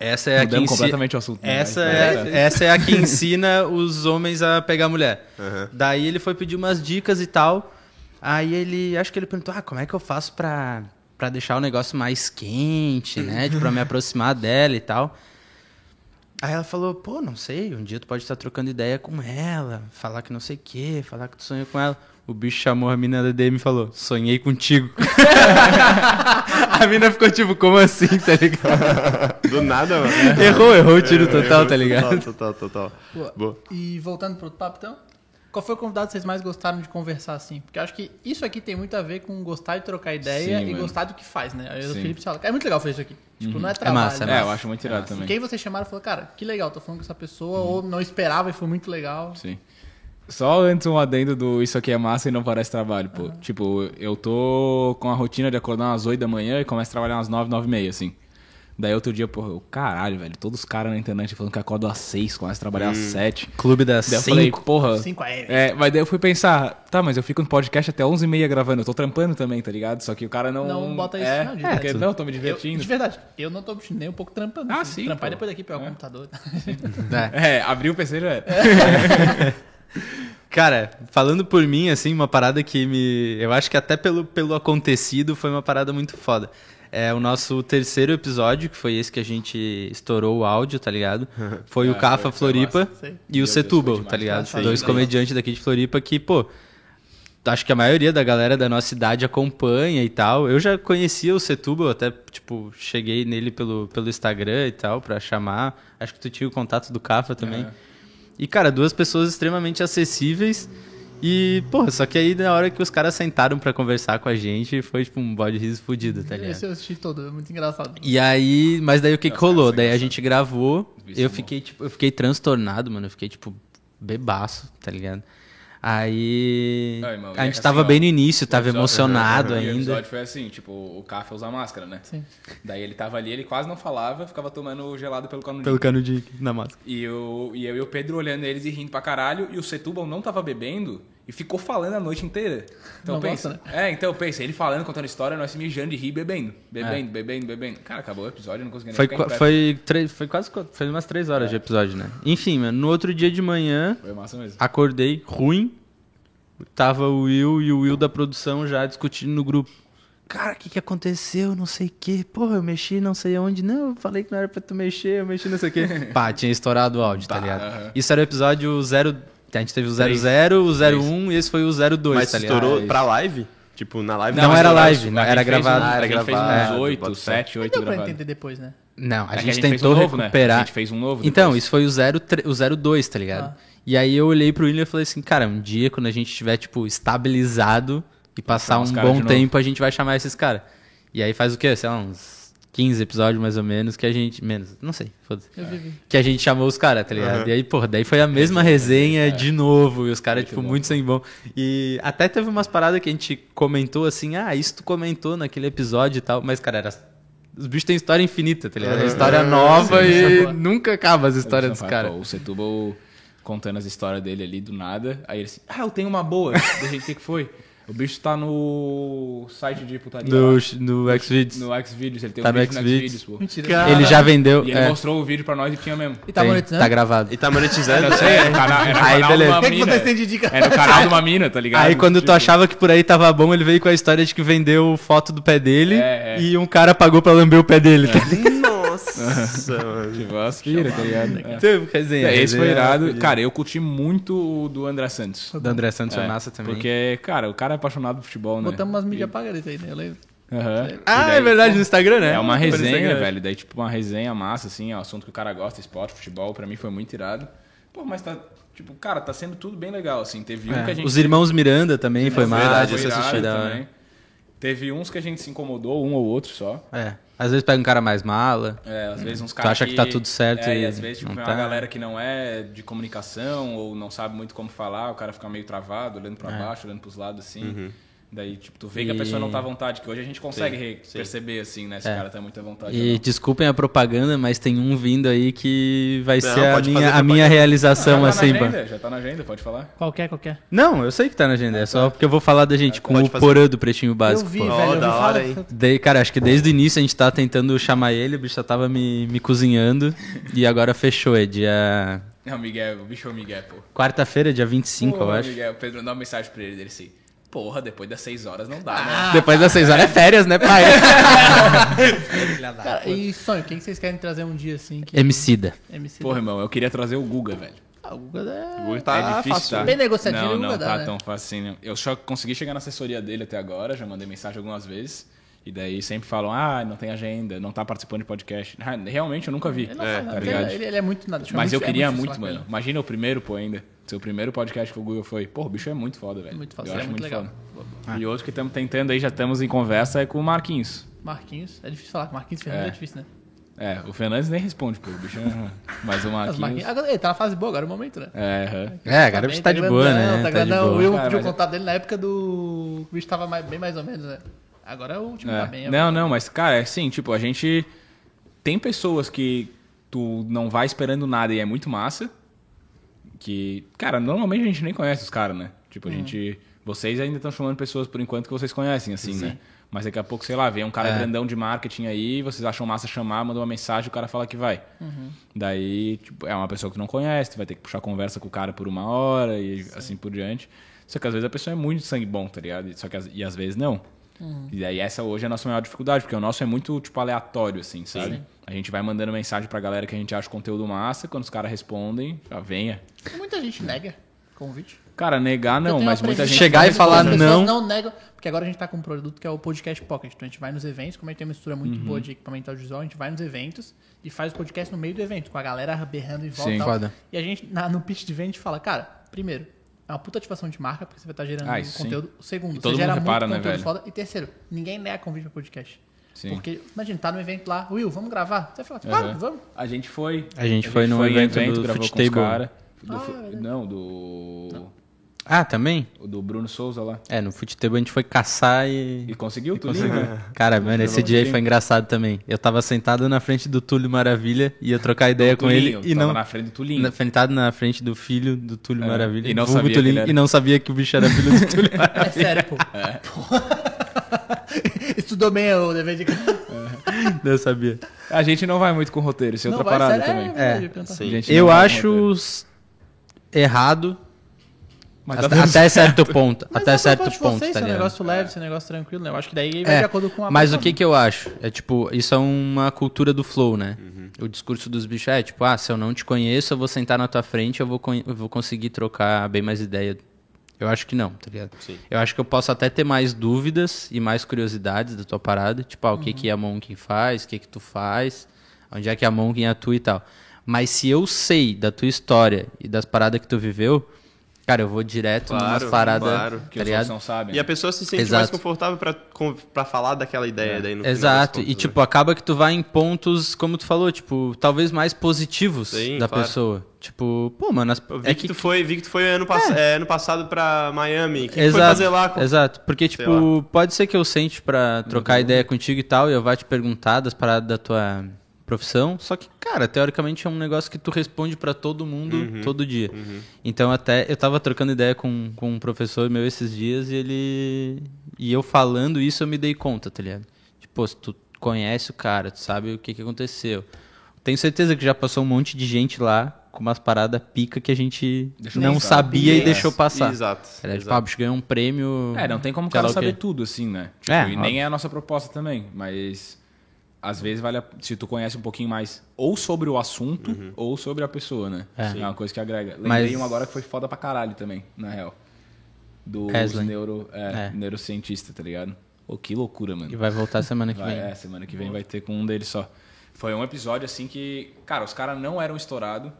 Essa é a que completamente o assunto. né? Essa Mas- é, essa é a que ensina <laughs> os homens a pegar mulher. Aham. Daí ele foi pedir umas dicas e tal. Aí ele, acho que ele perguntou: ah, como é que eu faço pra, pra deixar o negócio mais quente, né? Tipo, pra me aproximar dela e tal. Aí ela falou: pô, não sei, um dia tu pode estar trocando ideia com ela, falar que não sei o quê, falar que tu sonhou com ela. O bicho chamou a mina da DM e falou: sonhei contigo. <laughs> a mina ficou tipo: como assim, tá ligado? <laughs> Do nada, mano. Errou, errou o tiro total, Errou tá ligado? Total, total, total. Boa. Boa. E voltando pro outro papo, então. Qual foi o convidado que vocês mais gostaram de conversar assim? Porque eu acho que isso aqui tem muito a ver com gostar de trocar ideia Sim, e mano. gostar do que faz, né? Aí o. Felipe fala, é muito legal fazer isso aqui. Tipo, não é trabalho. massa, é É, eu acho muito irado E também. quem vocês chamaram falou, cara, que legal, tô falando com essa pessoa, ou não esperava e foi muito legal. Sim. Só antes um adendo do isso aqui é massa e não parece trabalho, pô. Tipo, eu tô com a rotina de acordar umas 8 da manhã e começo a trabalhar umas 9, 9 e meia, assim. Daí outro dia, porra, eu, caralho, velho, todos os caras na internet falando que acordo às 6, começa a trabalhar às 7. Clube das Daí eu falei, 5. porra. 5 AM. É, mas daí eu fui pensar, tá, mas eu fico no podcast até 11h30 gravando, eu tô trampando também, tá ligado? Só que o cara não. Não bota isso, é, não, de é, porque, verdade. não, tô me Eu, divertindo. de verdade, eu não tô nem um pouco trampando. Ah, assim. sim, Trampar e pô. depois daqui pegar o É. computador. <laughs> É. É, abriu o PC já era. <laughs> Cara, falando por mim, assim, uma parada que me. Eu acho que até pelo, pelo acontecido foi uma parada muito foda. É o nosso terceiro episódio, que foi esse que a gente estourou o áudio, tá ligado? <laughs> Foi o Ah, Cafa Floripa massa. E o Meu Deus, Setúbal, tá ligado? Dois né? comediantes daqui de Floripa que, pô, acho que a maioria da galera da nossa idade acompanha e tal. Eu já conhecia o Setúbal, até, tipo, cheguei nele pelo, pelo Instagram e tal, pra chamar. Acho que tu tinha o contato do Cafa também. É. E, cara, duas pessoas extremamente acessíveis. E, porra, só que aí na hora que os caras sentaram pra conversar com a gente, foi tipo um bode riso fudido, tá ligado? Esse eu assisti todo, é muito engraçado. E aí, mas daí o que, que rolou? é Daí a gente gravou, eu fiquei, tipo, eu fiquei transtornado, mano. Eu fiquei, tipo, bebaço, tá ligado? Aí. Não, irmão, a é gente tava assim, ó, bem no início, O tava episódio- emocionado O ainda. episódio foi assim, tipo, o Café usa máscara, né? Sim. Daí ele tava ali, ele quase não falava, ficava tomando gelado pelo canudinho. Pelo canudinho na máscara. E eu, e eu e o Pedro olhando eles e rindo pra caralho, e o Setúbal não tava bebendo e ficou falando a noite inteira. Então Não pensa. gosta, É, então pensa, ele falando, contando história, nós se mijando de rir bebendo. Bebendo, É. bebendo, bebendo. Cara, acabou o episódio, não consegui nem Foi, ficar foi, três, foi quase qu- foi umas três horas de episódio, né? Enfim, mano, no outro dia de manhã, Foi massa mesmo. acordei ruim. Tava o Will e o Will da produção já discutindo no grupo. Cara, o que, que aconteceu? Não sei o quê. Porra, eu mexi não sei onde. Não, eu falei que não era pra tu mexer, eu mexi não sei o quê. <laughs> Pá, tinha estourado o áudio, tá ligado? Isso era o episódio 0. A gente teve o 00, o 01 e esse foi o 02, Mas tá ligado? estourou pra live? Tipo, na live Não mas era live, não, A gente era gravado. Um, Ah, era a gente fez gravado. uns É, 8, bota fé. 7, 8 Deu pra gravados. entender depois, né? Não, a É gente fez tentou um novo, né? recuperar. A gente fez um novo Então, depois. isso foi o 0, o 02, tá ligado? Ah. E aí eu olhei pro William e falei assim, cara, um dia quando a gente tiver, tipo, estabilizado e passar um bom novo. tempo, a gente vai chamar esses caras. E aí faz o quê? Sei lá, uns 15 episódios mais ou menos que a gente. Menos, não sei, foda-se. Que a gente chamou os caras, tá ligado? Aham. E aí, porra, daí foi a mesma resenha de novo. E os caras, tipo, bom. muito sem bom. E até teve umas paradas que a gente comentou assim, ah, isso tu comentou naquele episódio e tal. Mas, cara, era. Os bichos têm história infinita, tá ligado? É história nova Sim, e sim. nunca acaba as histórias dos caras. O Setúbal contando as histórias dele ali do nada. Aí ele assim, ah, eu tenho uma boa. da gente, o que foi? O bicho tá no site de putaria. No, no Xvideos. No Xvideos, ele tem Tá um no vídeo no Xvideos. Pô. Mentira. Cara, Ele já vendeu. E ele é, mostrou o vídeo pra nós e tinha mesmo. E tá tem, monetizando? tá gravado. E tá monetizando? Não sei, era no canal, era no Aí, canal beleza. de O uma que, que mina. vocês têm de dica? Era no canal de uma mina, tá ligado? Aí quando tu Tipo, achava que por aí tava bom, ele veio com a história de que vendeu foto do pé dele É, é. e um cara pagou pra lamber o pé dele. Tá? <laughs> Nossa, mano. Tipo, aspira, tá ligado? É. Então, resenha, É, esse foi irado. fodida. Cara, eu curti muito o do André Santos. Do André Santos foi É, massa também. Porque, cara, o cara é apaixonado por futebol, né? Botamos umas mídias pagas aí, né? Eu lembro. Aham. Ah, daí, é verdade, pô, no Instagram, né? É uma resenha, velho. Daí, tipo, uma resenha massa, assim, ó, assunto que o cara gosta, esporte, futebol, pra mim foi muito irado. Pô, mas tá, tipo, cara, tá sendo tudo bem legal, assim. Teve um É, que a gente. Os irmãos Miranda também foi massa. verdade, foi esse eu irado assisti da hora. também. Teve uns que a gente se incomodou, um ou outro só. É. Às vezes pega um cara mais mala. É, às vezes uns Tu caras. acha que tá tudo certo É, e e às vezes, tipo, não vem tá. uma galera que não é de comunicação ou não sabe muito como falar, o cara fica meio travado, olhando pra baixo, olhando pros lados, assim. Daí, tipo, tu vê que a É. E- pessoa não tá à vontade, que hoje a gente consegue Sim, sim. perceber, assim, né? Se É. o cara tá muito à vontade. E não. desculpem a propaganda, mas tem um vindo aí que vai Não, ser a minha, a minha realização, já tá assim. agenda, já tá na agenda, pode falar. Qualquer, qualquer. Não, eu sei que tá na agenda, é só porque eu vou falar da gente com pode o fazer. Porã do Pretinho Básico. eu vi, pô. Velho. Eu vi da hora, hein? Daí, cara, acho que desde o início a gente tá tentando chamar ele, o bicho já tava me, me cozinhando. e agora fechou, é dia. É o Miguel, o bicho é o Miguel, pô. Quarta-feira, dia 25, eu Pô, acho. Miguel, o Pedro dá uma mensagem pra ele, dele assim. Porra, depois das 6 horas não dá, né? Ah, Depois das seis horas é férias, né, pai? <laughs> Cara, e sonho, quem que vocês querem trazer um dia assim? Que... Emicida. MC. Porra, irmão, eu queria trazer o Guga, velho. Ah, o Guga é... O Guga tá é difícil, fácil. tá? Bem negociativo, Não, o não Guga dá, tá né? tão fácil assim. Eu só consegui chegar na assessoria dele até agora, já mandei mensagem algumas vezes. E daí sempre falam, ah, não tem agenda, não tá participando de podcast. Ah, Realmente eu nunca vi, Ele não É, faz nada, tá porque ligado? ele, ele é muito nada. tipo, é Mas eu muito- é queria difícil muito, com mano. ele. Imagina o primeiro, pô, ainda. Seu primeiro podcast que o Google foi. Pô, o bicho é muito foda, velho. Muito foda, Eu é acho muito muito, legal. foda. E outro que estamos tentando aí, já estamos em conversa, é com o Marquinhos. Marquinhos, é difícil falar. Marquinhos Fernandes é, É. difícil, né? É, o Fernandes nem responde, pô. O bicho é... Mas o Marquinhos... Marquinhos... Agora, ele tá na fase boa agora, é o momento, né? É, aham. É, agora o bicho tá de boa, grandão, né? Tá Tá de grandão. O Will boa. Pediu o contato dele na época do... O bicho tava mais- bem mais ou menos, né? Agora o time É. tá bem. Não, não, mas, cara, é assim, tipo, a gente. tem pessoas que tu não vai esperando nada e é muito massa. Que, cara, normalmente a gente nem conhece os caras, né? Tipo, a gente. Vocês ainda estão chamando pessoas por enquanto que vocês conhecem, assim, né? Mas daqui a pouco, sei lá, vem um cara grandão de marketing aí, vocês acham massa chamar, manda uma mensagem, o cara fala que vai. Daí, tipo, é uma pessoa que tu não conhece, tu vai ter que puxar conversa com o cara por uma hora e assim por diante. Só que às vezes a pessoa é muito sangue bom, tá ligado? Só que, às- e às vezes não. E daí essa hoje é a nossa maior dificuldade, porque o nosso é muito, tipo, aleatório, assim, sabe? A gente vai mandando mensagem pra galera que a gente acha conteúdo massa, quando os caras respondem, já venha. Muita gente nega convite. Cara, negar não, mas muita gente... Chegar e falar não. não negam, porque agora a gente tá com um produto que é o Podcast Pocket. Então a gente vai nos eventos, como a gente tem uma mistura muito Uhum. boa de equipamento audiovisual, a gente vai nos eventos e faz o podcast no meio do evento, com a galera berrando em volta Sim. e tal. Foda. E a gente, na- no pitch de venda, a gente fala, cara, primeiro, é uma puta ativação de marca, porque você vai estar gerando Ah, conteúdo. Segundo, E todo você gera mundo repara, muito né, conteúdo velho? foda. E terceiro, ninguém nega convite pra podcast. Sim. Porque, imagina, tá no evento lá, Will, vamos gravar? Você fala, claro, Aham. vamos. A gente foi. A gente foi num em evento do gravou Foot com cara. Do Ah, fu- é verdade. não, do. Ah, também? o Do Bruno Souza lá. É, no futebol a gente foi caçar e. E conseguiu, tu Conseguiu. <laughs> liga? Cara, mano, esse dia aí foi engraçado também. Eu tava sentado na frente do Túlio Maravilha, ia trocar ideia com ele e tava não. na frente do Tulinho. na- Sentado na frente do filho do Túlio É, Maravilha. e não sabia que Tulinho, era- E não sabia que o bicho era filho do Túlio Maravilha. <laughs> É sério, pô. <laughs> Estudou bem o dever de casa. não sabia. A gente não vai muito com roteiro, isso é Não, outra vai, parada sério, também. É, verdade, É, eu Eu vai acho errado Mas até, tá até certo ponto. Mas até é certo ponto, vocês, tá esse ligado? negócio leve, esse negócio tranquilo, né? Eu acho que daí vai É, de acordo com a Mas pessoa, o que né? que eu acho? É tipo, isso é uma cultura do flow, né? Uhum. O discurso dos bichos é tipo, ah, se eu não te conheço, eu vou sentar na tua frente, eu vou, eu vou conseguir trocar bem mais ideia. Eu acho que não, tá ligado? Sim. Eu acho que eu posso até ter mais dúvidas e mais curiosidades da tua parada, tipo, ah, o Uhum. que que a Monkin faz, o que que tu faz, onde é que a Monkin atua e tal. Mas se eu sei da tua história e das paradas que tu viveu, cara, eu vou direto Claro, numas paradas, claro. Que tá os não sabem. E a pessoa se sente Exato. mais confortável pra falar daquela ideia daí no Exato, contas, e né? tipo, acaba que tu vai em pontos, como tu falou, tipo, talvez mais positivos Sim, da claro. pessoa. Tipo, pô, mano, as, Eu vi é que, tu foi, vi que tu foi ano, pass é, ano passado pra Miami. O que, que exato, foi fazer lá? com- Exato, porque Sei tipo, pode ser que eu sente pra trocar ideia contigo e tal, e eu vá te perguntar das paradas da tua profissão, só que, cara, teoricamente é um negócio que tu responde pra todo mundo Uhum. todo dia. Então até eu tava trocando ideia com, com um professor meu esses dias e ele e eu falando isso eu me dei conta, tá ligado? Tipo, pô, se tu conhece o cara, tu sabe o que que aconteceu. Tenho certeza que já passou um monte de gente lá com umas paradas pica que a gente Deixou não passar. sabia e deixou passar. Exato. Era, tipo, exato. ah, o bicho ganhou um prêmio. É, não tem como o cara saber tudo, assim, né? Tipo, É, e óbvio. nem é a nossa proposta também, mas às vezes vale a... se tu conhece um pouquinho mais ou sobre o assunto ou sobre a pessoa, né? É. É uma coisa que agrega. Lembrei Mas- um agora que foi foda pra caralho também, na real. Do neuro, é, É. neurocientista, tá ligado? Pô, que loucura, mano. E vai voltar semana que Vai, vem. é, semana que vem vai ter com um deles só. Foi um episódio assim que, cara, os caras não eram estourados,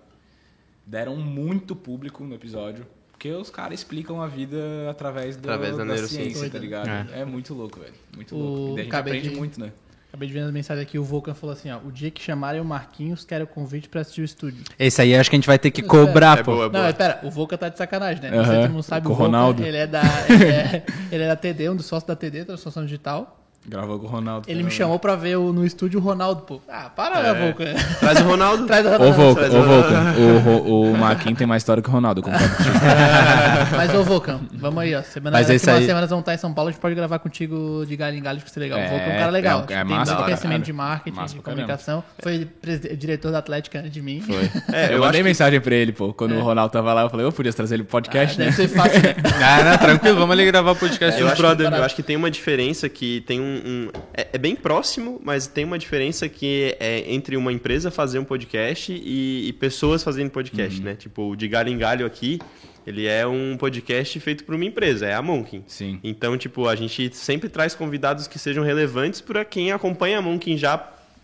deram muito público no episódio, porque os caras explicam a vida através, do, Através da neurociência. ciência, tá ligado? É. É. muito louco, velho. Muito O- louco. E daí a gente aprende de- muito, né? Acabei de ver as mensagens aqui, o Vulcan falou assim, ó, o dia que chamarem o Marquinhos, quero o convite pra assistir o estúdio. Esse aí acho que a gente vai ter que cobrar, É pô. boa, é Não, boa. mas pera, o Volca tá de sacanagem, né? Não se tu não sabe, com o o Volca, Ronaldo. ele é da ele é, ele é da TD, um dos sócios da TD, Transformação Digital. Gravou com o Ronaldo. Ele me chamou pra ver o- no estúdio o Ronaldo, pô. Ah, para, É. né, Volca? Traz o Ronaldo. Traz o Ô, Ronaldo. Traz ô, o-. O, o Marquinhos tem mais história que o Ronaldo, contigo. <laughs> Mas, ô, Volcan, vamos aí, ó. Semana, Mas daqui esse umas aí- semanas vamos estar em São Paulo, a gente pode gravar contigo de galho em galho, que vai ser legal. o É, Volcan é um cara legal. é é tem massa muito pra conhecimento de marketing, Massa de comunicação. Foi diretor da Atlética antes de mim. Foi. <laughs> É, eu, eu mandei acho mensagem pra ele, pô. Quando o Ronaldo tava lá, eu falei, eu podia trazer ele pro podcast, né? Deve ser fácil, né? <laughs> Ah, não, tranquilo, vamos ali gravar o podcast Eu acho, brother. eu acho que tem uma diferença que tem um. Um- é, é bem próximo, mas tem uma diferença que é entre uma empresa fazer um podcast e, e pessoas fazendo podcast, Uhum. né? Tipo, o de galho em galho aqui, ele é um podcast feito por uma empresa, é a Monkin. Sim. Então, tipo, a gente sempre traz convidados que sejam relevantes para quem acompanha a Monkin já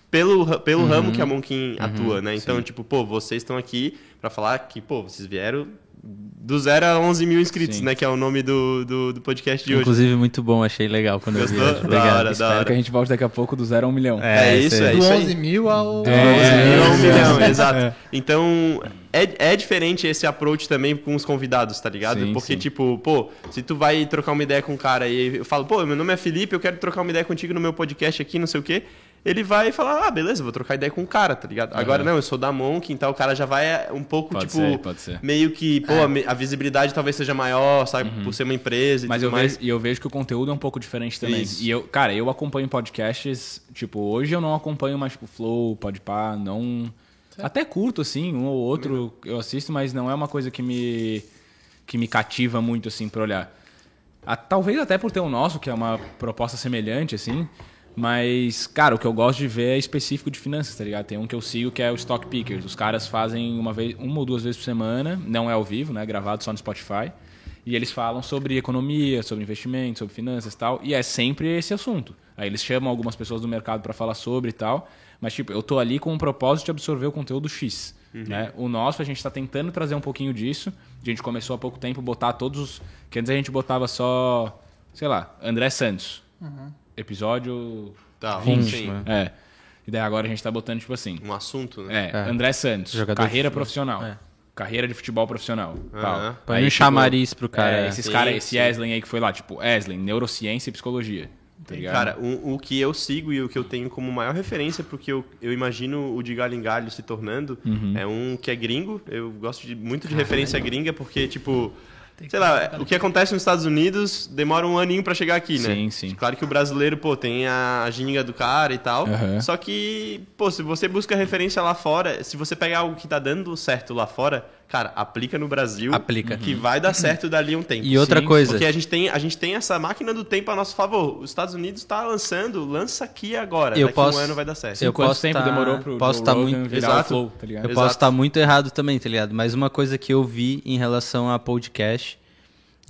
pelo, pelo ramo que a Monkin atua, né? Então, tipo, pô, vocês estão aqui para falar que, pô, vocês vieram do zero a 11 mil inscritos, Sim. né? Que é o nome do, do, do podcast de hoje. Inclusive, muito bom, achei legal quando eu vi. Gostou? Da Obrigado. hora, da Espero hora. que a gente volte daqui a pouco do zero a um milhão. É, isso, é Do isso 11 aí. mil ao... Do 11 É, mil a um é. milhão, exato. Então, é, é diferente esse approach também com os convidados, tá ligado? Sim, Porque, sim. tipo, pô, se tu vai trocar uma ideia com um cara e eu falo, pô, meu nome é Felipe, eu quero trocar uma ideia contigo no meu podcast aqui, não sei o quê. Ele vai falar, ah, beleza, vou trocar ideia com o cara, tá ligado? Agora não, eu sou da Monk, então o cara já vai é, um pouco, Pode tipo, ser, pode ser. meio que, pô, a me- a visibilidade talvez seja maior, sabe, por ser uma empresa e Mas tudo eu mais. vejo, e eu vejo que o conteúdo é um pouco diferente também. Isso. E eu, cara, eu acompanho podcasts, tipo, hoje eu não acompanho mais, tipo, Flow, Podpah, não... Até curto, assim, um ou outro eu assisto, mas não é uma coisa que me, que me cativa muito, assim, pra olhar. Ah, talvez até por ter o nosso, que é uma proposta semelhante, assim, mas, cara, o que eu gosto de ver é específico de finanças, tá ligado? Tem um que eu sigo que é o Stock Pickers. Os caras fazem uma, vez, uma ou duas vezes por semana, não é ao vivo, né? Gravado só no Spotify. E eles falam sobre economia, sobre investimento, sobre finanças e tal. E é sempre esse assunto. Aí eles chamam algumas pessoas do mercado para falar sobre e tal. Mas, tipo, eu tô ali com o propósito de absorver o conteúdo X. Né? O nosso, a gente está tentando trazer um pouquinho disso. A gente começou há pouco tempo a botar todos os. Que antes a gente botava só, sei lá, André Santos. Episódio. Tá, 20, sim. né? É. E daí agora a gente tá botando, tipo assim. Um assunto, né? É, André Santos, Jogador carreira de profissional. É. Carreira de futebol profissional. tal. Aham. Põe Aí, um tipo, chamariz pro cara. É, esses Sim, caras, esse. Eslen aí que foi lá, tipo, Eslen, neurociência e psicologia. Tá ligado? Cara, o, o que eu sigo e o que eu tenho como maior referência, porque eu, eu imagino o de galho em galho se tornando, Uhum. é um que é gringo. Eu gosto de- muito de referência gringa, porque, tipo, sei lá, o que acontece nos Estados Unidos demora um aninho pra chegar aqui, né? Sim, sim. Claro que o brasileiro, pô, tem a ginga do cara e tal. Aham. Só que, pô, se você busca referência lá fora, se você pegar algo que tá dando certo lá fora, cara, aplica no Brasil. Aplica. Que vai dar certo dali um tempo. E outra Sim, coisa, Porque a gente, tem, a gente tem essa máquina do tempo a nosso favor. Os Estados Unidos está lançando, lança aqui agora. Eu Daqui posso- um ano vai dar certo. eu Quanto posso tempo tá- demorou pro posso Joe tá Rogan muito- virar Exato. o Flow, tá ligado? Eu Exato. posso estar muito errado também, tá ligado? Mas uma coisa que eu vi em relação a podcast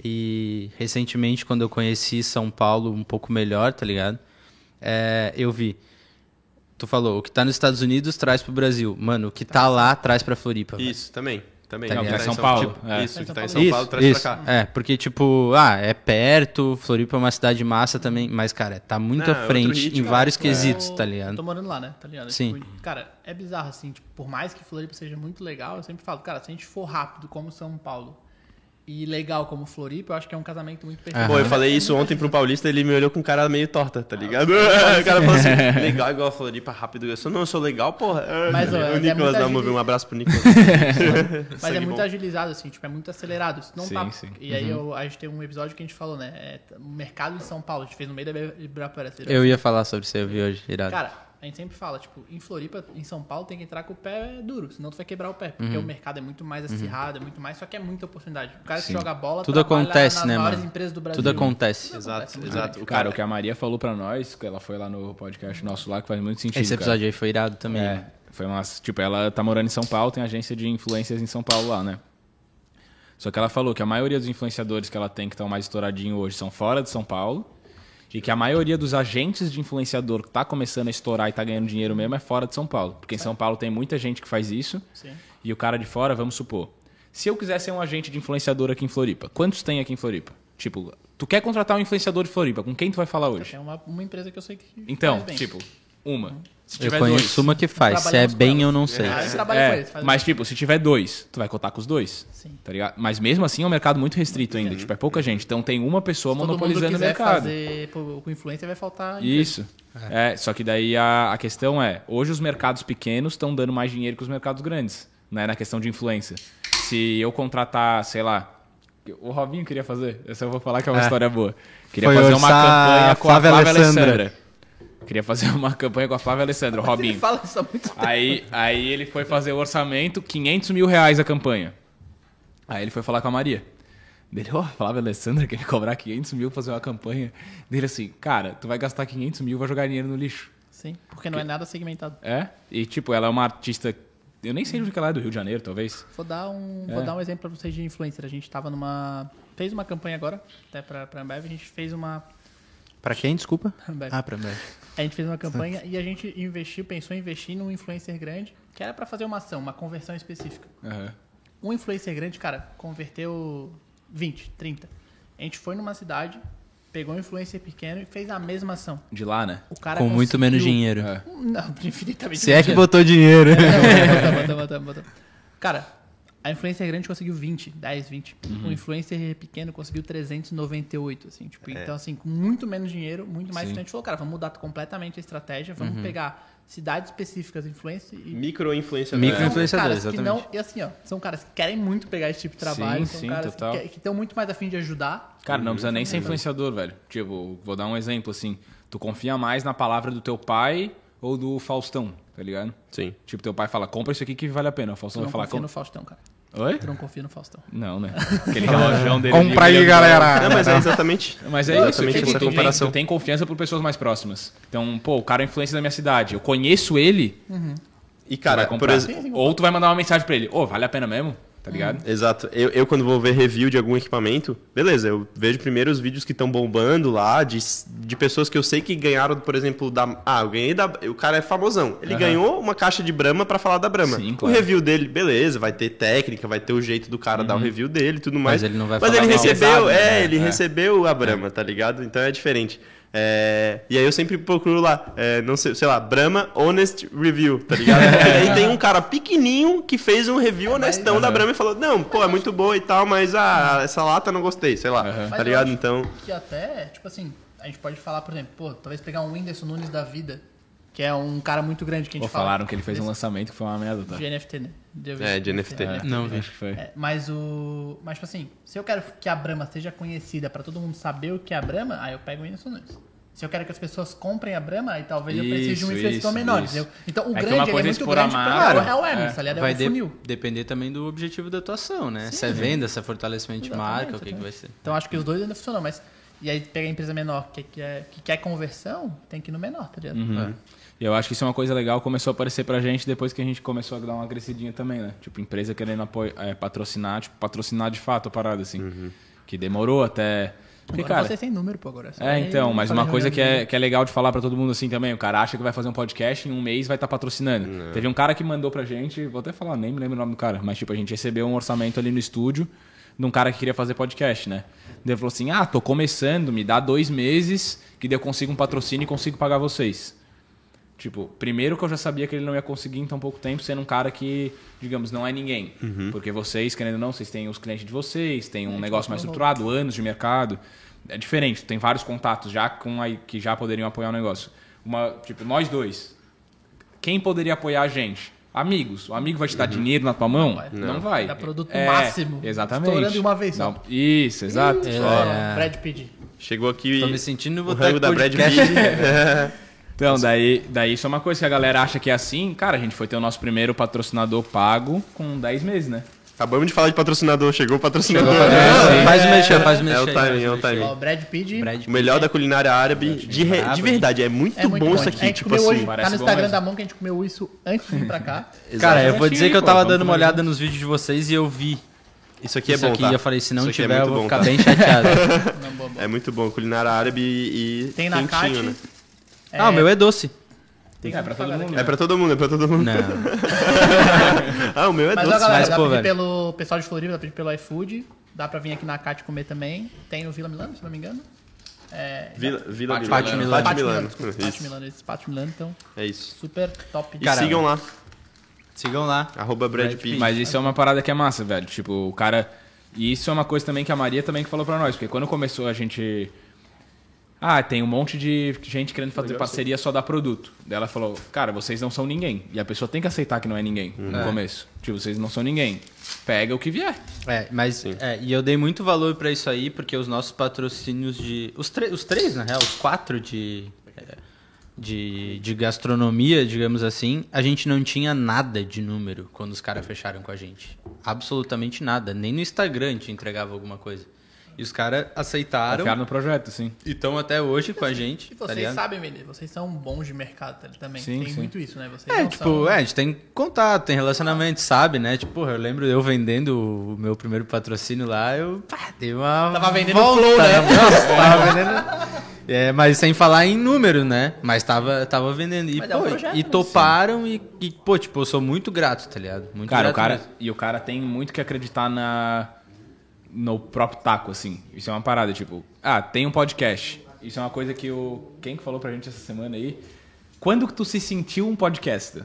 e recentemente quando eu conheci São Paulo um pouco melhor, tá ligado? É, eu vi. Tu falou, o que tá nos Estados Unidos traz pro Brasil. Mano, o que tá lá traz pra Floripa. velho. Isso, também. Também. Tá que tá em São Paulo, Tipo, é. Isso, que tá em Isso, São Paulo traz isso. pra cá. É, porque, tipo, ah, é perto, Floripa é uma cidade massa também, mas, cara, tá muito Não, à é frente ritmo, em vários é. quesitos, Eu tá tô ligado? morando lá, né? Tá ligado? Sim. Tipo, cara, é bizarro assim, tipo, por mais que Floripa seja muito legal, eu sempre falo, cara, se a gente for rápido como São Paulo e legal como Floripa, eu acho que é um casamento muito perfeito. Pô, eu É falei isso ontem pro. Paulista, ele me olhou com cara meio torta, tá ligado? <laughs> o cara falou assim, <laughs> legal igual a Floripa, rápido. Eu sou, não, eu sou legal, porra. Mas, ó, o é Nicolas muito dá agili- um abraço pro Nicolas. <laughs> Mas Sangue é muito bom. agilizado, assim, tipo, é muito acelerado. Isso não Sim, tá... sim. E aí eu, a gente tem um episódio que a gente falou, né? É, o mercado de São Paulo, a gente fez no meio da Ibirapuera. Eu ia falar sobre isso, eu vi hoje, irado. Cara, a gente sempre fala, tipo, em Floripa, em São Paulo, tem que entrar com o pé duro, senão tu vai quebrar o pé. Porque Uhum. o mercado é muito mais acirrado, é muito mais, só que é muita oportunidade. O cara que Sim. joga bola Tudo acontece, nas né, maiores mano? empresas do Brasil. Tudo acontece. Exato, muito exato. O Cara, cara, o que a Maria falou pra nós, que ela foi lá no podcast nosso lá, que faz muito sentido. Esse cara. episódio aí foi irado também. É, foi umas. Tipo, ela tá morando em São Paulo, tem agência de influências em São Paulo lá, né? Só que ela falou que a maioria dos influenciadores que ela tem que estão mais estouradinho hoje são fora de São Paulo. E que a maioria dos agentes de influenciador que tá começando a estourar e tá ganhando dinheiro mesmo é fora de São Paulo. Porque em São Paulo tem muita gente que faz isso. Sim. E o cara de fora, vamos supor. Se eu quiser ser um agente de influenciador aqui em Floripa, quantos tem aqui em Floripa? Tipo, tu quer contratar um influenciador de Floripa, com quem tu vai falar hoje? É uma, uma empresa que eu sei que Então, tipo, uma. Se Eu tiver conheço dois. uma que faz. Se é bem, ela. eu não sei. Ah, eu trabalho É, eles. faz mas tipo, se tiver dois, tu vai cotar com os dois. Sim. Tá ligado? Mas mesmo assim é um mercado muito restrito ainda. Tipo, é pouca gente. Então tem uma pessoa Se todo mundo monopolizando o quiser mercado. fazer com influência, vai faltar... Isso. É. só que daí a, a questão é, hoje os mercados pequenos estão dando mais dinheiro que os mercados grandes, né, na questão de influência. Se eu contratar, sei lá, o Robinho queria fazer, essa eu vou falar que é uma É. história boa. Queria Foi fazer uma campanha com a Flávia Flávia Alessandra. Alessandra. Queria fazer <laughs> uma campanha com a Flávia Alessandra, o Ele Robinho. fala isso há muito tempo. Aí, aí ele foi fazer o orçamento, 500 mil reais a campanha. Aí ele foi falar com a Maria. Dele, ó, falava a Alessandra que ele ia cobrar 500 mil pra fazer uma campanha. Dele assim, cara, tu vai gastar 500 mil, vai jogar dinheiro no lixo. Sim, porque não é nada segmentado. É? E tipo, ela é uma artista, eu nem sei de onde que ela é, do Rio de Janeiro, talvez. Vou dar um, É. vou dar um exemplo pra vocês de influencer. A gente tava numa... Fez uma campanha agora, até pra, pra Ambev, a gente fez uma... Pra quem, desculpa? Ambev. Ah, pra Ambev. A gente fez uma campanha e a gente investiu, pensou em investir num influencer grande, que era pra fazer uma ação, uma conversão específica. Aham. Um influencer grande, cara, converteu 20, 30. A gente foi numa cidade, pegou um influencer pequeno e fez a mesma ação. De lá, né? O cara Com muito menos dinheiro. É. Não, <laughs> infinitamente Se é que dinheiro. botou dinheiro. Bota, bota, bota, bota. Cara, A influencer grande conseguiu 20, 10, 20. Uhum. O influencer pequeno conseguiu 398, assim. Tipo, Então, assim, com muito menos dinheiro, muito mais. Gente falou, cara, vamos mudar completamente a estratégia, vamos Uhum. pegar cidades específicas, influencer e Micro-influenciador. Micro- influenciadores, caras que exatamente. não, e assim, ó, são caras que querem muito pegar esse tipo de trabalho, Sim, são sim, caras total. que estão muito mais afim de ajudar. Cara, não precisa nem ser influenciador, velho. Tipo, vou dar um exemplo assim. Tu confia mais na palavra do teu pai ou do Faustão, tá ligado? Sim. Tipo, teu pai fala, compra isso aqui que vale a pena. O Tu Faustão não vai falar, confia com... no Faustão, cara. Oi? Tu não confia no Faustão. Não, né? <laughs> Aquele relógio dele. Compra aí, de galera! Não, mas é exatamente. Mas é Exatamente isso, tipo, essa tu, tem, comparação. tu tem confiança por pessoas mais próximas. Então, pô, o cara é influência da minha cidade. Eu conheço ele, E, tu cara, vai por exemplo. Ou tu vai mandar uma mensagem pra ele. Ô, vale a pena mesmo? Tá ligado? Exato. Eu, eu, quando vou ver review de algum equipamento, beleza, eu vejo primeiro os vídeos que estão bombando lá, de, de pessoas que eu sei que ganharam, por exemplo, da. Ah, eu ganhei da. O cara é famosão. Ele Aham. ganhou uma caixa de Brahma pra falar da Brahma. Sim, O claro. review dele, beleza, vai ter técnica, vai ter o jeito do cara dar o review dele e tudo mais. Mas ele não vai Mas falar ele recebeu, Pesado, é, né? ele É. recebeu a Brahma, tá ligado? Então é diferente. É, e aí eu sempre procuro lá, é, não sei, sei lá, Brahma Honest Review, tá ligado? <laughs> E aí tem um cara pequenininho que fez um review honestão da Brahma e falou, não, pô, é muito boa e tal, mas ah, essa lata eu não gostei, sei lá, Aham. tá ligado? Então, Que até, tipo assim, a gente pode falar, por exemplo, pô, talvez pegar um Whindersson Nunes da vida, que é um cara muito grande que a gente fala. falaram que ele fez um lançamento que foi uma merda, tá? De NFT, né? Viu? É, de NFT. É, Não vi. Acho que foi. É, mas o. Mas, tipo assim, se eu quero que a Brahma seja conhecida pra todo mundo saber o que é a Brahma, aí eu pego o Whindersson Nunes. Se eu quero que as pessoas comprem a Brahma, aí talvez eu precise de um Isso, isso, menor, isso. entendeu? Então o É que grande uma ele coisa é é muito grande pra marca, é o Hermes, tá ligado? É Vai o de- funil. depender também do objetivo da atuação, né? Se é venda, se é fortalecimento de marca, o que, que vai ser. Então acho que os dois ainda funcionam, mas. E aí pega a empresa menor que quer, que quer conversão, tem que ir no menor, tá ligado? Uhum. E eu acho que isso é uma coisa legal, começou a aparecer pra gente depois que a gente começou a dar uma crescidinha também, né? Tipo, empresa querendo apoio, é, patrocinar, tipo, patrocinar de fato a parada, assim. Que demorou até. Porque, Agora cara. vocês têm número, pô, agora. É, então, mas uma coisa que é, que é legal de falar pra todo mundo assim também, o cara acha que vai fazer um podcast em um mês vai estar patrocinando. Teve um cara que mandou pra gente, vou até falar, nem me lembro o nome do cara, mas tipo, a gente recebeu um orçamento ali no estúdio de um cara que queria fazer podcast, né? Ele falou assim: ah, tô começando, me dá dois meses que daí eu consigo um patrocínio e consigo pagar vocês. Tipo, primeiro que eu já sabia que ele não ia conseguir em tão pouco tempo, sendo um cara que, digamos, não é ninguém. Porque vocês, querendo ou não, vocês têm os clientes de vocês, têm um É, negócio mais tipo, estruturado, anos de mercado. É diferente, tem vários contatos já com aí que já poderiam apoiar o negócio. Uma, tipo, nós dois. Quem poderia apoiar a gente? Amigos. O amigo vai te dar dinheiro na tua mão? vai. Não, vai. Dá produto É, máximo, Exatamente. estourando de uma vez só. Não, Isso, exato. É. Brad Pitt. chegou aqui Tô me sentindo o rango da Brad. Pitt. <laughs> Então, daí, daí isso é uma coisa que a galera acha que é assim. Cara, a gente foi ter o nosso primeiro patrocinador pago com 10 meses, né? Acabamos de falar de patrocinador, chegou o patrocinador. É, faz o mexer, faz o mexer. É o timing, é o timing. Ó, Brad Pitt. O melhor da culinária árabe, de, re- de verdade, é muito, É muito bom bom. isso A aqui, gente tipo comeu assim. hoje, tá no bom Instagram da mão que a gente comeu isso antes de vir pra cá. <laughs> Cara, eu vou dizer que eu pô, tava vamos dando uma olhada nos vídeos de vocês e eu vi Isso aqui é isso bom, aqui tá? e eu falei, se não Isso aqui é tiver, eu muito vou bom, ficar tá? bem chateado. <laughs> Não, boa. É muito bom, culinária árabe e Tem na quentinho, Cate. Né? Ah, o meu é doce. Tem É, pra todo mundo. É pra todo mundo, é pra todo mundo. Não. <laughs> Ah, o meu é Mas, ó, doce. galera, mas, dá pô, pra pedir velho. pelo pessoal de Floripa, dá pra pedir pelo iFood. Dá pra vir aqui na Cate comer também. Tem no Vila Milano, se não me engano. É, Vila, Vila Pátio Milano. Pátio Milano. Pátio Milano. Pátio. Milano, esse Pátio Milano, então, É isso. super top. E Caramba. sigam lá, Sigam lá. arroba Brad Brad Pitt. Mas isso é uma parada que é massa, velho. Tipo, o cara. E isso é uma coisa também que a Maria também que falou pra nós, porque quando começou a gente. Ah, tem um monte de gente querendo fazer parceria só dar produto. Daí ela falou, cara, vocês não são ninguém. E a pessoa tem que aceitar que não é ninguém no É. começo. Tipo, vocês não são ninguém. Pega o que vier. É, mas é, e eu dei muito valor pra isso aí, porque os nossos patrocínios de. Os, os três, na real, os quatro de, de. de gastronomia, digamos assim, a gente não tinha nada de número quando os caras fecharam com a gente. Absolutamente nada. Nem no Instagram a gente entregava alguma coisa. E os caras aceitaram Confiaram no projeto, sim. e estão até hoje com a gente. E tá vocês ligado? sabem vender, vocês são bons de mercado tá- também. Sim, tem sim. muito isso, né? Vocês É, tipo, são... é, a gente tem contato, tem relacionamento, sabe, né? Tipo, porra, eu lembro eu vendendo o meu primeiro patrocínio lá, eu pá, dei uma. Tava vendendo volta, flow, né? Nossa, tava vendendo. É, mas sem falar em número, né? Mas tava, tava vendendo. E, Mas é um pô, projeto, e né? toparam e, e, pô, tipo, eu sou muito grato, tá ligado? Muito Cara, o grato cara, mesmo. e o cara tem muito que acreditar na no próprio taco, assim. Isso é uma parada, tipo, ah, tem um podcast. Isso é uma coisa que o quem que falou pra gente essa semana aí? Quando que tu se sentiu um podcaster?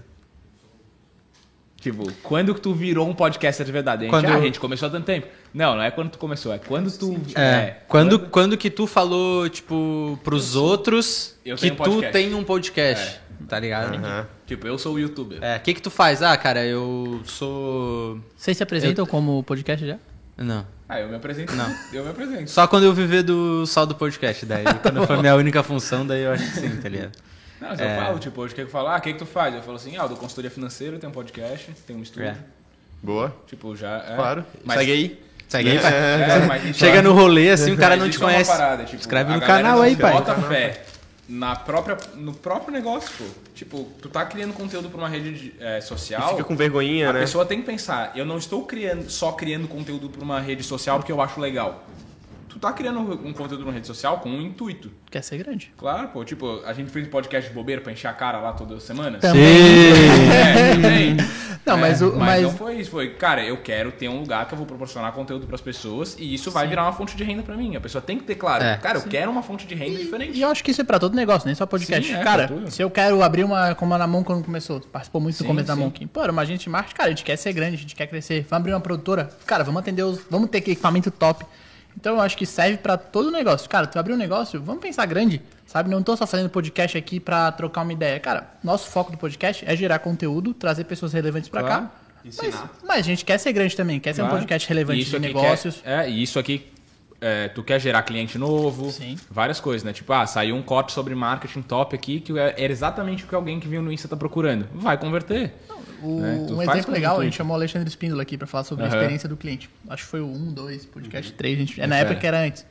Tipo, quando que tu virou um podcaster de verdade? A gente, Quando- ah, a gente começou há tanto tempo. Não, não é quando tu começou, é quando tu. É, quando, quando que tu falou, tipo, pros outros eu que um tu tem um podcast, tá ligado? Aham. Tipo, eu sou o youtuber. É, o que que tu faz? Ah, cara, eu sou... Vocês se apresentam como podcast já? Não. Ah, eu me apresento. Não. Eu me apresento. Só quando eu viver do sal do podcast, daí. <laughs> Quando for minha única função, daí eu acho que sim, tá ligado? Não, mas É. eu falo, tipo, hoje o que eu falo? Ah, o que, que tu faz? Eu falo assim, ah, eu dou consultoria financeira, tenho um podcast, tenho um estúdio. É. Boa. Tipo, já. É. Claro. Mas, Segue aí. Segue aí, É, pai. É, Chega no rolê, assim, o cara mas não te conhece. parada, tipo, no canal aí, pai. Bota fé na própria, no próprio negócio, pô. Tipo, tu tá criando conteúdo pra uma rede de- é, social. Fica com vergonhinha, a né? pessoa tem que pensar, eu não estou criando, só criando conteúdo pra uma rede social porque eu acho legal. Tá criando um conteúdo uma rede social com um intuito. Quer ser grande. Claro, pô. Tipo, a gente fez podcast de bobeira pra encher a cara lá toda semana. Também. É, também. Não, É, mas o- mas- não foi isso. Foi, cara, eu quero ter um lugar que eu vou proporcionar conteúdo pras pessoas e isso vai virar uma fonte de renda pra mim. A pessoa tem que ter claro. É. cara, eu quero uma fonte de renda diferente. E eu acho que isso é pra todo negócio, nem só podcast. Sim, é, cara, se eu quero abrir uma, como a Namon quando começou, participou muito Sim, do começo da sim. Monk. Pô, era uma agente de marketing, cara, a gente quer ser grande, a gente quer crescer. Vamos abrir uma produtora, cara, vamos atender os. Vamos ter equipamento top. Então eu acho que serve pra todo negócio. Cara, tu abrir um negócio, vamos pensar grande, sabe? Não tô só fazendo podcast aqui pra trocar uma ideia. Cara, nosso foco do podcast é gerar conteúdo, trazer pessoas relevantes pra Claro. cá. Mas, mas a gente quer ser grande também, quer ser um Claro. podcast relevante isso de negócios. Quer, é, e isso aqui, é, tu quer gerar cliente novo, Sim. várias coisas, né? Tipo, ah, saiu um corte sobre marketing top aqui que é- era exatamente o que alguém que viu no Insta tá procurando. Vai converter. O- né? Um exemplo legal, a gente chamou o Alexandre Espíndola aqui pra falar sobre a Aham. experiência do cliente. Acho que foi o 1, 2, podcast 3. A gente, é na É. época que era antes.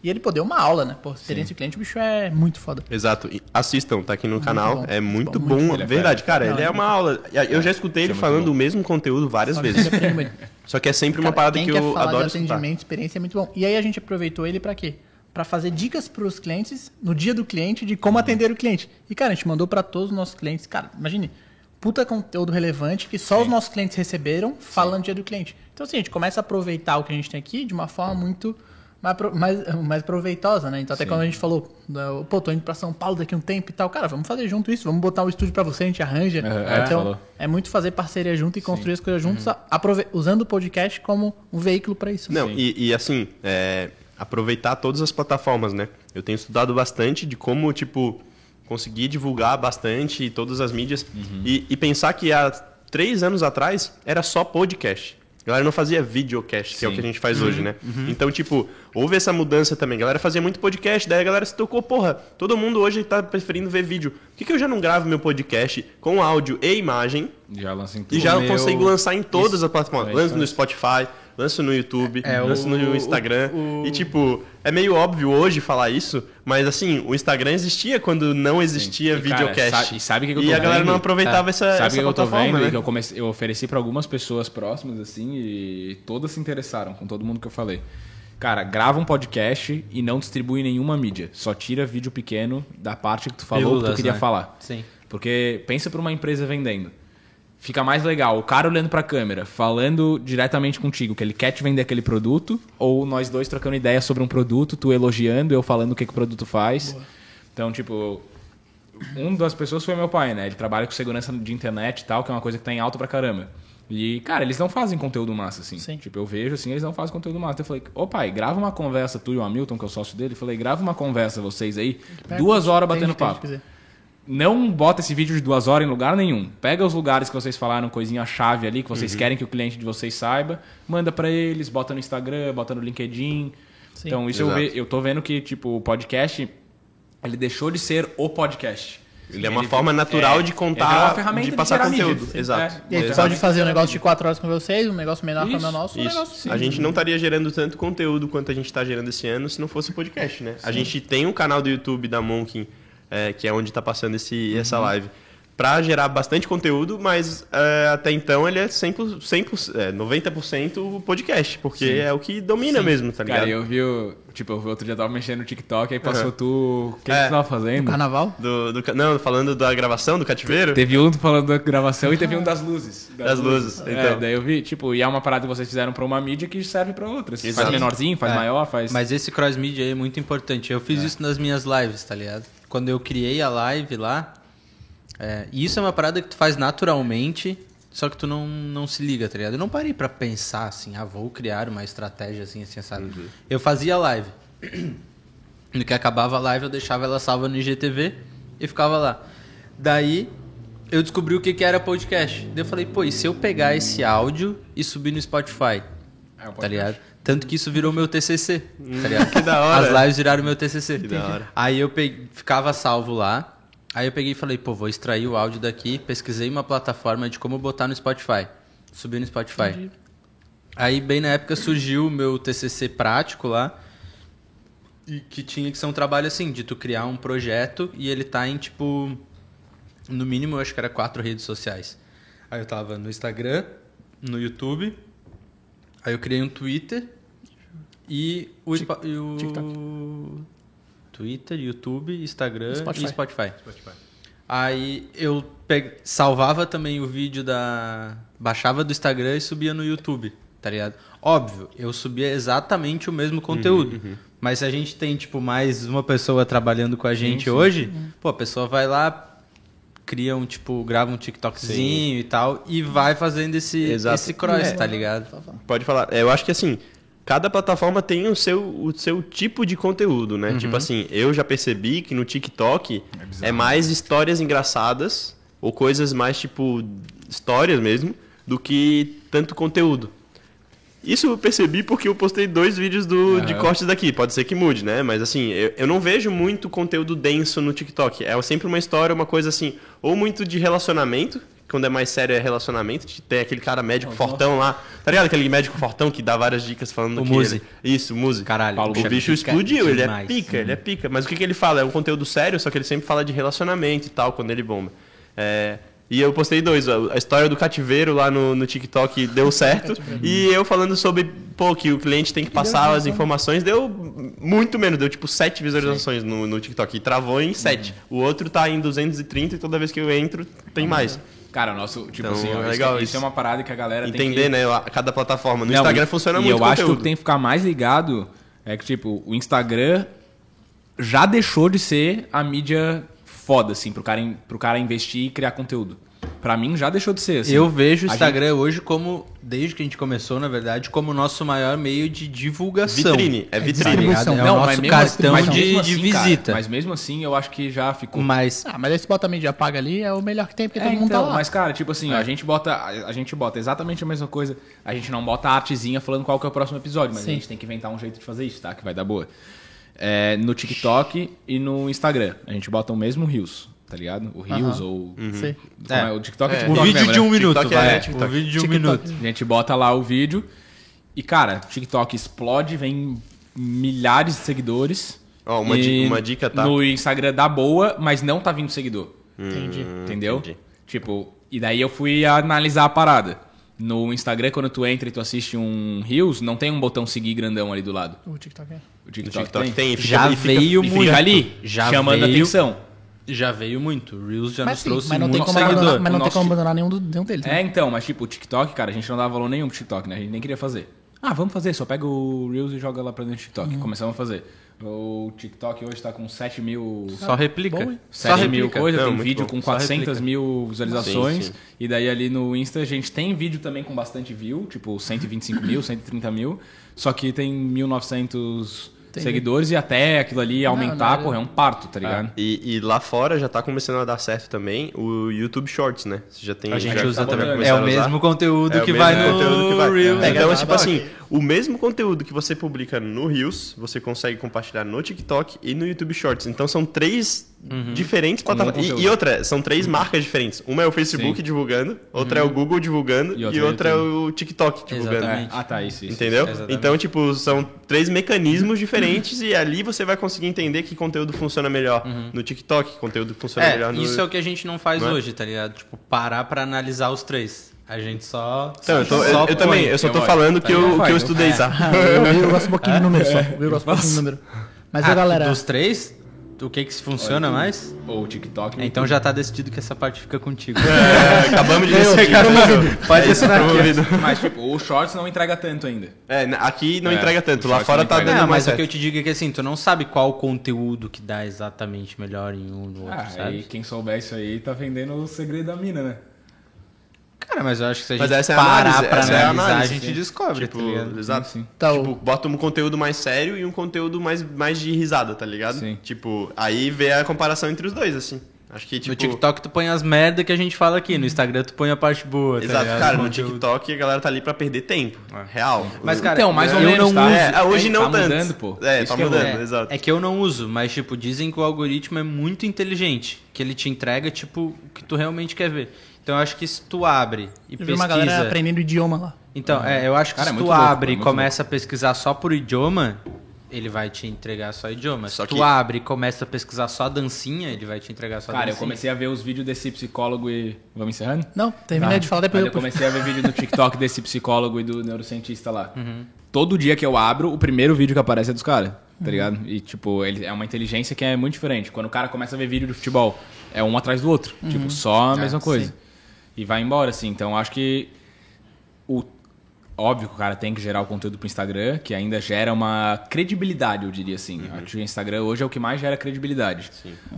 E ele pô, deu uma aula, né? Pô, experiência do cliente, o bicho é muito foda. Exato. E Assistam, tá aqui no canal. bom, É muito muito bom. bom. É Verdade, cara. Não, ele é ele- uma aula. Eu já escutei ele é muito falando bom. o mesmo conteúdo várias Só vezes. muito. <laughs> Só que é sempre uma parada que eu adoro de escutar. atendimento, experiência é muito bom. E aí a gente aproveitou ele pra quê? Pra fazer dicas pros clientes no dia do cliente de Uhum. como atender o cliente. E cara, a gente mandou pra todos os nossos clientes. Cara, imagine, puta conteúdo relevante que só os nossos clientes receberam falando do dia do cliente. Então assim, a gente começa a aproveitar o que a gente tem aqui de uma forma muito mais, mais, mais proveitosa, né? Então até Sim. quando a gente falou, da- pô, tô indo pra São Paulo daqui um tempo e tal, cara, vamos fazer junto isso, vamos botar um estúdio pra você, a gente arranja. É, é, então, falou. é muito fazer parceria junto e construir as coisas juntos, aprove- usando o podcast como um veículo pra isso. Não, Sim. e, e assim, é, aproveitar todas as plataformas, né? Eu tenho estudado bastante de como, tipo, conseguir divulgar bastante todas as mídias Uhum. e, e pensar que há três anos atrás era só podcast. A galera não fazia videocast, que é o Sim. que a gente faz hoje, né? Então, tipo, houve essa mudança também. A galera fazia muito podcast, daí a galera se tocou, porra, todo mundo hoje tá preferindo ver vídeo. Por que, que eu já não gravo meu podcast com áudio e imagem Já lança em e tudo. já O meu- consigo lançar em todas as plataformas. É, Lanço isso no. Spotify, lanço no YouTube, É, lanço o- no Instagram. o- E tipo, é meio óbvio hoje falar isso, mas assim, o Instagram existia quando não existia E, cara, videocast. sabe- e sabe o que que eu E tô a galera vendo? não aproveitava essa, Sabe o essa que eu tô vendo? né? E que eu, comecei, eu ofereci pra algumas pessoas próximas, assim, e todas se interessaram com todo mundo que eu falei. Cara, grava um podcast e não distribui nenhuma mídia. Só tira vídeo pequeno da parte que tu falou que tu queria né? falar. Sim. Porque pensa pra uma empresa vendendo. Fica mais legal o cara olhando pra câmera, falando diretamente contigo que ele quer te vender aquele produto, ou nós dois trocando ideia sobre um produto, tu elogiando, eu falando o que, que o produto faz. Então, tipo, um das pessoas foi meu pai, né? Ele trabalha com segurança de internet e tal, que é uma coisa que tá em alta pra caramba. E, cara, eles não fazem conteúdo massa, assim. Sim. Tipo, eu vejo assim, eles não fazem conteúdo massa. Eu falei, ô pai, grava uma conversa, tu e o Hamilton, que é o sócio dele, eu falei, grava uma conversa, vocês aí, duas horas batendo a papo. Não bota esse vídeo de duas horas em lugar nenhum. Pega os lugares que vocês falaram, coisinha chave ali, que vocês querem que o cliente de vocês saiba, manda pra eles, bota no Instagram, bota no LinkedIn. Sim. Então, isso eu, ve- eu tô vendo que, tipo, o podcast, ele deixou de ser o podcast. Ele é uma forma natural de contar, ele é uma ferramenta de de passar mídia. conteúdo. Sim. Exato. É. E aí, pode fazer um negócio de 4 horas com vocês, um negócio menor como é o Isso, nosso, um Isso. negócio A gente não estaria gerando tanto conteúdo quanto a gente está gerando esse ano se não fosse o podcast, né? A gente tem um canal do YouTube da Monkin, é, que é onde está passando esse, Uhum. essa live, para gerar bastante conteúdo, mas é, até então ele é 100%, 100% é, 90% o podcast, porque Sim. é o que domina mesmo, tá ligado? Cara, eu vi, o- tipo, eu vi outro dia eu tava mexendo no TikTok, aí passou tu... O que, que É. tu tava fazendo? Carnaval? Do, do não, falando da gravação do cativeiro? Teve um falando da gravação e teve um das luzes. Das luzes, É, então. daí eu vi, tipo, e é uma parada que vocês fizeram pra uma mídia que serve pra outras. Exato. Faz menorzinho, faz É, maior, faz... Mas esse cross media aí é muito importante. Eu fiz isso nas minhas lives, tá ligado? Quando eu criei a live lá, é, e isso é uma parada que tu faz naturalmente só que tu não, não se liga, tá ligado? Eu não parei pra pensar assim, ah, vou criar uma estratégia assim, assim, sabe? Eu fazia live. <clears throat> No que acabava a live, eu deixava ela salva no IGTV e ficava lá. Daí, eu descobri o que, que era podcast. Daí eu falei, pô, e se eu pegar esse áudio e subir no Spotify? É, um tá ligado? Tanto que isso virou meu TCC, tá ligado? que da hora. As lives viraram meu TCC. da hora. Aí eu peguei, ficava salvo lá. Aí eu peguei e falei, pô, vou extrair o áudio daqui, pesquisei uma plataforma de como botar no Spotify. Subi no Spotify. Aí bem na época surgiu o meu TCC prático lá. E que tinha que ser um trabalho assim, de tu criar um projeto e ele tá em tipo no mínimo eu acho que era quatro redes sociais. Aí eu tava no Instagram, no YouTube, aí eu criei um Twitter e o, Spa- e o Twitter, YouTube, Instagram Spotify. e Spotify. Aí eu pe- salvava também o vídeo da. Baixava do Instagram e subia no YouTube, tá ligado? Óbvio, eu subia exatamente o mesmo conteúdo. Mas se a gente tem, tipo, mais uma pessoa trabalhando com a gente hoje, pô, a pessoa vai lá, cria um, tipo, grava um TikTokzinho e tal, e vai fazendo esse, Exato. esse cross, É. tá ligado? Pode falar. É, Eu acho que assim, cada plataforma tem o seu, o seu tipo de conteúdo, né? Tipo assim, eu já percebi que no TikTok é, mais histórias engraçadas ou coisas mais tipo histórias mesmo do que tanto conteúdo. Isso eu percebi porque eu postei dois vídeos do, de cortes daqui. Pode ser que mude, né? Mas assim, eu, eu não vejo muito conteúdo denso no TikTok. É sempre uma história, uma coisa assim, ou muito de relacionamento, quando é mais sério é relacionamento. Tem aquele cara médico fortão lá. Tá ligado? Aquele médico fortão que dá várias dicas falando O que. Muzi. ele- Isso, Muzi. Caralho, o o bicho explodiu, ele é pica, ele é pica. Mas o que, que ele fala? É um conteúdo sério, só que ele sempre fala de relacionamento e tal, quando ele bomba. É, E eu postei dois, a história do cativeiro lá no, no TikTok deu certo. e eu falando sobre, pô, que o cliente tem que passar as informações, deu muito menos, deu tipo sete visualizações no, no TikTok. E travou em sete. O outro tá em 230 e toda vez que eu entro, tem mais. Cara, o nosso, tipo Então, assim, ó, é isso- legal isso, isso. é uma parada que a galera tem Entender, que... né, cada plataforma. No Não, Instagram e- funciona e muito eu acho que conteúdo. o que tem que ficar mais ligado é que, tipo, o Instagram já deixou de ser a mídia foda, assim, pro cara, pro cara investir e criar conteúdo. Pra mim, já deixou de ser, assim. Eu vejo o Instagram hoje como, desde que a gente começou, na verdade, como o nosso maior meio de divulgação. Vitrine, é Tá vitrine. É Não, o mas nosso mesmo assim- cartão mas de, de assim, cara, visita. mas mesmo assim, eu acho que já ficou... Mas Ah, mas esse bota a mídia paga ali é o melhor que tem, porque É, todo mundo então, tá lá. Mas, cara, tipo assim, ó, a gente bota. A, gente bota exatamente a mesma coisa. A gente não bota a artezinha falando qual que é o próximo episódio, mas Sim. a gente tem que inventar um jeito de fazer isso, tá? Que vai dar boa. É, no TikTok e no Instagram. A gente bota o mesmo Reels, tá ligado? O Reels Aham. ou. Sei. como é? O TikTok é, É. o vídeo mesmo, de né? um minuto, TikTok vai. é TikTok. O vídeo de um TikTok. minuto. A gente bota lá o vídeo e, cara, TikTok explode, vem milhares de seguidores. Ó, uma E di- uma dica, tá? No Instagram dá boa, mas não tá vindo seguidor. Entendi. Entendeu? entendi. Tipo, e daí eu fui analisar a parada. No Instagram, quando tu entra e tu assiste um Reels, não tem um botão seguir grandão ali do lado. O TikTok é. O TikTok, TikTok tem. tem. e fica- Já e fica- veio e muito. ali, Já chamando veio- atenção. Já veio muito. O Reels já Mas, nos sim, trouxe mas não tem muito como seguidor. abandonar, mas não tem como abandonar nenhum, do- nenhum deles. É, né? então, mas tipo, o TikTok, cara, a gente não dava valor nenhum pro TikTok, né? A gente nem queria fazer. Ah, vamos fazer, só pega o Reels e joga lá pra dentro do TikTok. Uhum. Começamos a fazer. O TikTok hoje tá com 7 mil. Só replica. Bom, hein? Só 7 mil replica. coisas, Não, tem vídeo bom. com Só 400 replica. mil visualizações. Sim, sim. E daí ali no Insta a gente tem vídeo também com bastante view, tipo 125 mil, 130 mil. Só que tem 1900 Entendi. seguidores e até aquilo ali aumentar, não, porra, é um parto, tá ligado? E, e lá fora já tá começando a dar certo também o YouTube Shorts, né? Você já tem. A gente já usa tá também. É o a usar. mesmo conteúdo É o que mesmo vai no conteúdo que vai. Reels. É, então, tá tipo assim, o mesmo conteúdo que você publica no Reels, você consegue compartilhar no TikTok e no YouTube Shorts. Então são três Uhum. diferentes plataformas. E, e outra, são três marcas diferentes. Uma é o Facebook Sim. divulgando, outra é o Google divulgando E e outra outra, é é o TikTok divulgando. Exatamente. Ah, tá, isso, isso. Entendeu? Exatamente. Então, tipo, são três mecanismos diferentes e ali você vai conseguir entender que conteúdo funciona melhor no TikTok, que conteúdo funciona É, melhor no. isso é o que a gente não faz Não é? hoje, tá ligado? Tipo, parar pra analisar os três. A gente só. Então, eu, tô- só eu- eu põe. também, eu só Eu tô falando que Tá eu, ligado? que eu eu- estudei, é. tá? Ah, eu, eu gosto um pouquinho de <laughs> número só. Eu gosto um pouquinho de número. Mas Ah, a galera. Dos três, o que que se funciona mais? Ou o TikTok. É, Então já tá decidido que essa parte fica contigo. É, acabamos de <laughs> Eu, decidir. Pode isso, assinar aqui. promovido. Mas, tipo, o Shorts não entrega tanto ainda. É, aqui não É, entrega tanto, lá fora tá dando Não, mais mas o que eu te digo é que assim, tu não sabe qual conteúdo que dá exatamente melhor em um no outro, Ah, sabe? aí quem souber isso aí tá vendendo o segredo da mina, né? Cara, mas eu acho que se a Mas gente essa é a parar análise, pra essa é a analisar, a análise, gente sim. descobre, Tipo, tá ligado? exato. Sim, sim. Então, Tipo, bota um conteúdo mais sério e um conteúdo mais, mais de risada, tá ligado? Sim. Tipo, aí vê a comparação entre os dois, assim. Acho que, tipo... No TikTok tu põe as merda que a gente fala aqui, no Instagram tu põe a parte boa, tá Exato, ligado? cara, no. TikTok a galera tá ali pra perder tempo. Real. Mas, cara, Então, mais ou menos, não tá? uso. É, hoje não tá tanto. mudando, pô. É, Isso tá é mudando, É, exato. é que eu não uso, mas, tipo, dizem que o algoritmo é muito inteligente. Que ele te entrega, tipo, o que tu realmente quer ver. Então eu acho que se tu abre e eu vi uma galera pesquisa... aprendendo idioma lá. Então, é, eu acho que Cara, é se muito tu louco, abre é e muito começa a pesquisar só por idioma, ele vai te entregar só idioma. Só se tu que- abre e começa a pesquisar só dancinha, ele vai te entregar só Cara, eu dancinha. comecei a ver os vídeos desse psicólogo e. Vamos encerrando? Não, terminei de falar depois eu eu comecei a ver vídeo no TikTok desse psicólogo e do neurocientista lá. Todo dia que eu abro, o primeiro vídeo que aparece é dos caras, tá ligado? E, tipo, ele é uma inteligência que é muito diferente. Quando o cara começa a ver vídeo de futebol, é um atrás do outro. Tipo, só a mesma coisa. sim. E vai embora, assim. Então, acho que o óbvio que o cara tem que gerar o conteúdo pro Instagram, que ainda gera uma credibilidade, eu diria assim. Acho que o Instagram hoje é o que mais gera credibilidade.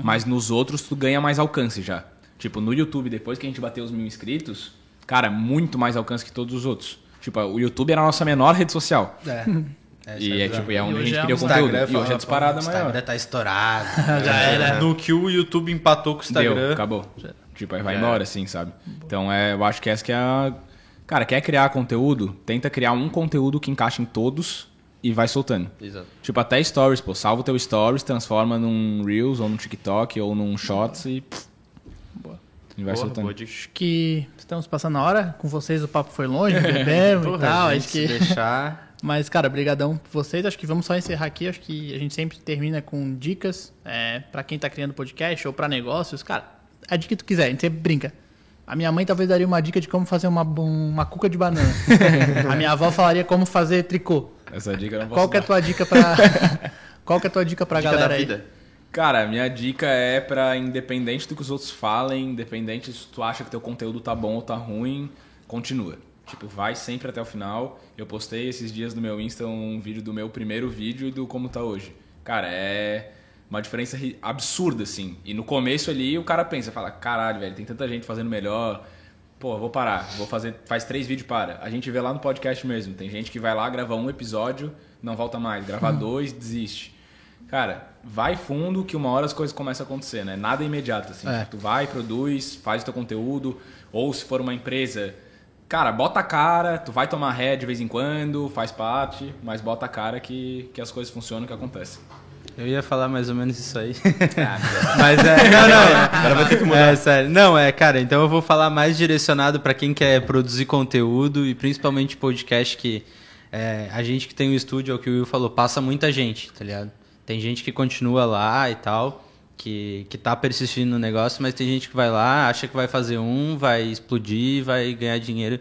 Mas nos outros tu ganha mais alcance já. Tipo, no YouTube, depois que a gente bateu os mil inscritos, cara, muito mais alcance que todos os outros. Tipo, o YouTube era a nossa menor rede social. É. <laughs> e é, tipo, é onde E a gente é queria um conteúdo. Instagram, E hoje é disparada O maior. Instagram tá estourado. <laughs> Já era. No que o YouTube empatou com o Instagram. Deu, acabou. Tipo, aí vai embora, assim, sabe? Então, é, eu acho que essa que é a... Cara, quer criar conteúdo? Tenta criar um conteúdo que encaixe em todos e vai soltando. Exato. Tipo, até stories, pô. Salva o teu stories, transforma num Reels, ou num TikTok, ou num Shots e... pff, E vai Porra, soltando. boa. Acho que estamos passando a hora. Com vocês o papo foi longe, <laughs> bebemos e tal. gente, Acho que... deixar... <laughs> Mas, cara, brigadão por vocês. Acho que vamos só encerrar aqui. Acho que a gente sempre termina com dicas é, para quem tá criando podcast ou para negócios. Cara, a dica que tu quiser, a gente sempre brinca. A minha mãe talvez daria uma dica de como fazer uma, uma cuca de banana. a minha avó falaria como fazer tricô. Essa dica eu não posso Qual que é a tua dica pra... <laughs> Qual que é a tua dica pra Dica galera da aí? vida. Cara, minha dica é pra, independente do que os outros falem, independente se tu acha que teu conteúdo tá bom ou tá ruim, continua. Tipo, vai sempre até o final. Eu postei esses dias no meu Insta um vídeo do meu primeiro vídeo e do como tá hoje. Cara, é uma diferença absurda, assim. E no começo ali o cara pensa, fala, caralho, velho, tem tanta gente fazendo melhor. Pô, vou parar, vou fazer, faz três vídeos para. A gente vê lá no podcast mesmo. Tem gente que vai lá, grava um episódio, não volta mais. Grava dois, desiste. Cara, vai fundo que uma hora as coisas começam a acontecer, né? Nada é imediato, assim. É. Tu vai, produz, faz o teu conteúdo. Ou se for uma empresa, cara, bota a cara, tu vai tomar ré de vez em quando, faz parte, mas bota a cara que, que as coisas funcionam, que acontecem. Eu ia falar mais ou menos isso aí. Ah, <laughs> Mas é. <laughs> Não, não. Agora vai ter que mudar. É, sério. Não, é, cara, então eu vou falar mais direcionado pra quem quer produzir conteúdo e principalmente podcast que é, a gente que tem o estúdio, é o que o Will falou, passa muita gente, tá ligado? Tem gente que continua lá e tal, que, que tá persistindo no negócio, mas tem gente que vai lá, acha que vai fazer um, vai explodir, vai ganhar dinheiro.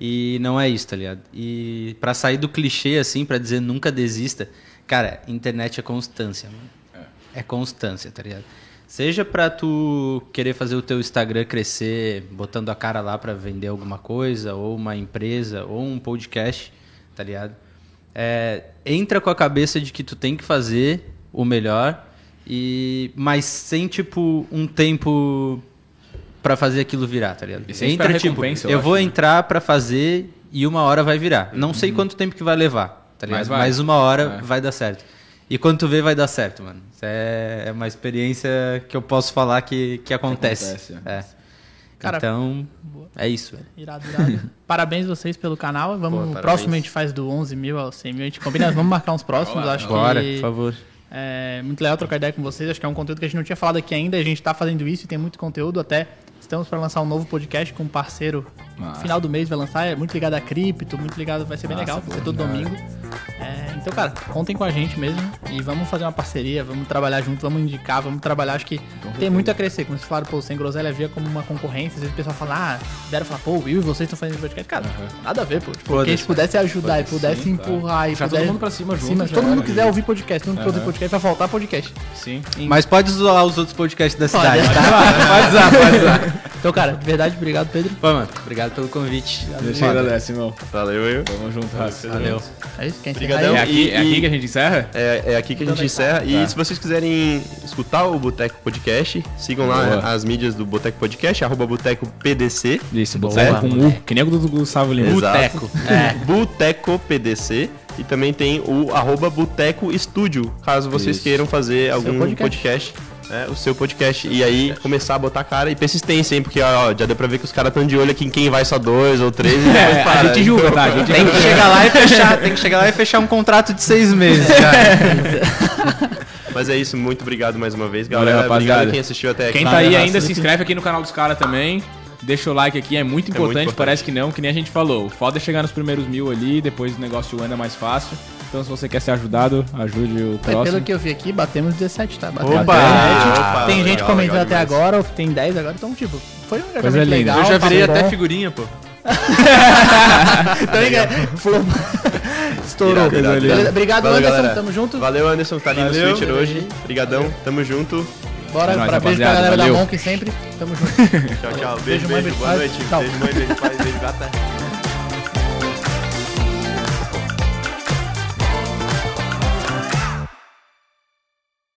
E não é isso, tá ligado? E pra sair do clichê, assim, pra dizer nunca desista, cara, internet é constância, mano. É constância, tá ligado? Seja pra tu querer fazer o teu Instagram crescer, botando a cara lá pra vender alguma coisa, ou uma empresa, ou um podcast, tá ligado? É, entra com a cabeça de que tu tem que fazer o melhor, e mas sem, tipo, um tempo pra fazer aquilo virar, tá ligado? E Entra, tipo, eu, eu vou acho, né? entrar pra fazer e uma hora vai virar. Não sei quanto tempo que vai levar, tá ligado? Vai. uma hora É. vai dar certo. E quando tu vê, vai dar certo, mano. Isso é, é uma experiência que eu posso falar que, que acontece. acontece, é. Cara, então, é isso, velho. Irado, irado. <laughs> Parabéns vocês pelo canal. Vamos, parabéns. próximo a gente faz do 11 mil ao 100 mil. A gente combina, vamos marcar uns próximos. Acho Bora, que por favor. é muito legal trocar ideia com vocês. Acho que é um conteúdo que a gente não tinha falado aqui ainda. A gente tá fazendo isso e tem muito conteúdo. Até estamos para lançar um novo podcast com um parceiro. Massa. Final do mês vai lançar. É muito ligado a cripto, muito ligado. Vai ser bem Massa, legal. Vai ser todo domingo. É, então, cara, contem com a gente mesmo. E vamos fazer uma parceria. Vamos trabalhar junto. Vamos indicar. Vamos trabalhar. Acho que tem muito a crescer. Como vocês falaram, pô, sem groselha via como uma concorrência. Às vezes o pessoal fala, ah, vieram falar, pô, Will e vocês estão fazendo podcast. Cara, nada a ver, pô. Tipo, que a gente pudesse ajudar e pudesse Sim, empurrar e Puxar todo pudesse. mundo pra cima junto, Sim, mas todo mundo era, quiser gente. ouvir podcast, todo mundo quiser ouvir podcast, vai faltar podcast. Sim. Mas pode zoar os outros podcasts da Pode. cidade, <laughs> tá? pode usar, pode usar. <laughs> Então, cara, de verdade, obrigado, Pedro. Pô, mano, obrigado pelo convite. Deixa eu agradecer, irmão. Valeu, eu. Tamo junto, Raça. Valeu. É isso, quem Obrigadão. É encerra aí? aqui, é aqui que a gente encerra? É, é aqui que a gente encerra. E se vocês quiserem escutar o Boteco Podcast, sigam lá Boa. as mídias do Boteco Podcast, arroba Boteco PDC. Isso, boteco com U. Que nem o do Gustavo Lima. Boteco. <laughs> É. Boteco PDC. E também tem o arroba Boteco Estúdio, caso vocês Isso. queiram fazer algum podcast. podcast. Né, o seu podcast. E aí começar a botar cara e persistência, hein? Porque ó, já deu pra ver que os caras estão de olho aqui em quem vai só dois ou três. E depois É, a para. gente julga, tá? A gente Tem que chegar lá e fechar, <laughs> tem que chegar lá e fechar um contrato de seis meses, cara. <laughs> Mas é isso, muito obrigado mais uma vez, Valeu, galera. rapaziada. obrigado quem assistiu até aqui. Quem tá Valeu, aí ainda, se inscreve aqui no canal dos caras também. Deixa o like aqui, é muito importante, importante. parece que não, que nem a gente falou. O Foda é chegar nos primeiros mil ali, depois o negócio anda mais fácil. Então se você quer ser ajudado, ajude o É, próximo. pelo que eu vi aqui, batemos 17, tá? Batemos Opa! 17. Opa, tem gente legal, comentando legal até demais. agora, tem 10 agora, então, tipo, foi um engajamento Coisa linda. legal. Eu já virei até bom. figurinha, pô. Então, é, flop. Estourou. Irado, irado. Obrigado, Valeu, Anderson. galera. Tamo junto. Valeu, Anderson, tá ali Valeu. no Switcher hoje. Obrigadão, tamo junto. Bora, É nóis, pra beijo pra galera valeu. da Monk sempre. Tamo junto. Tchau, tchau. Beijo, Beijo, mãe, beijo. beijo, Boa noite. Tchau. Beijo, mãe, beijo, pai, beijo, gata.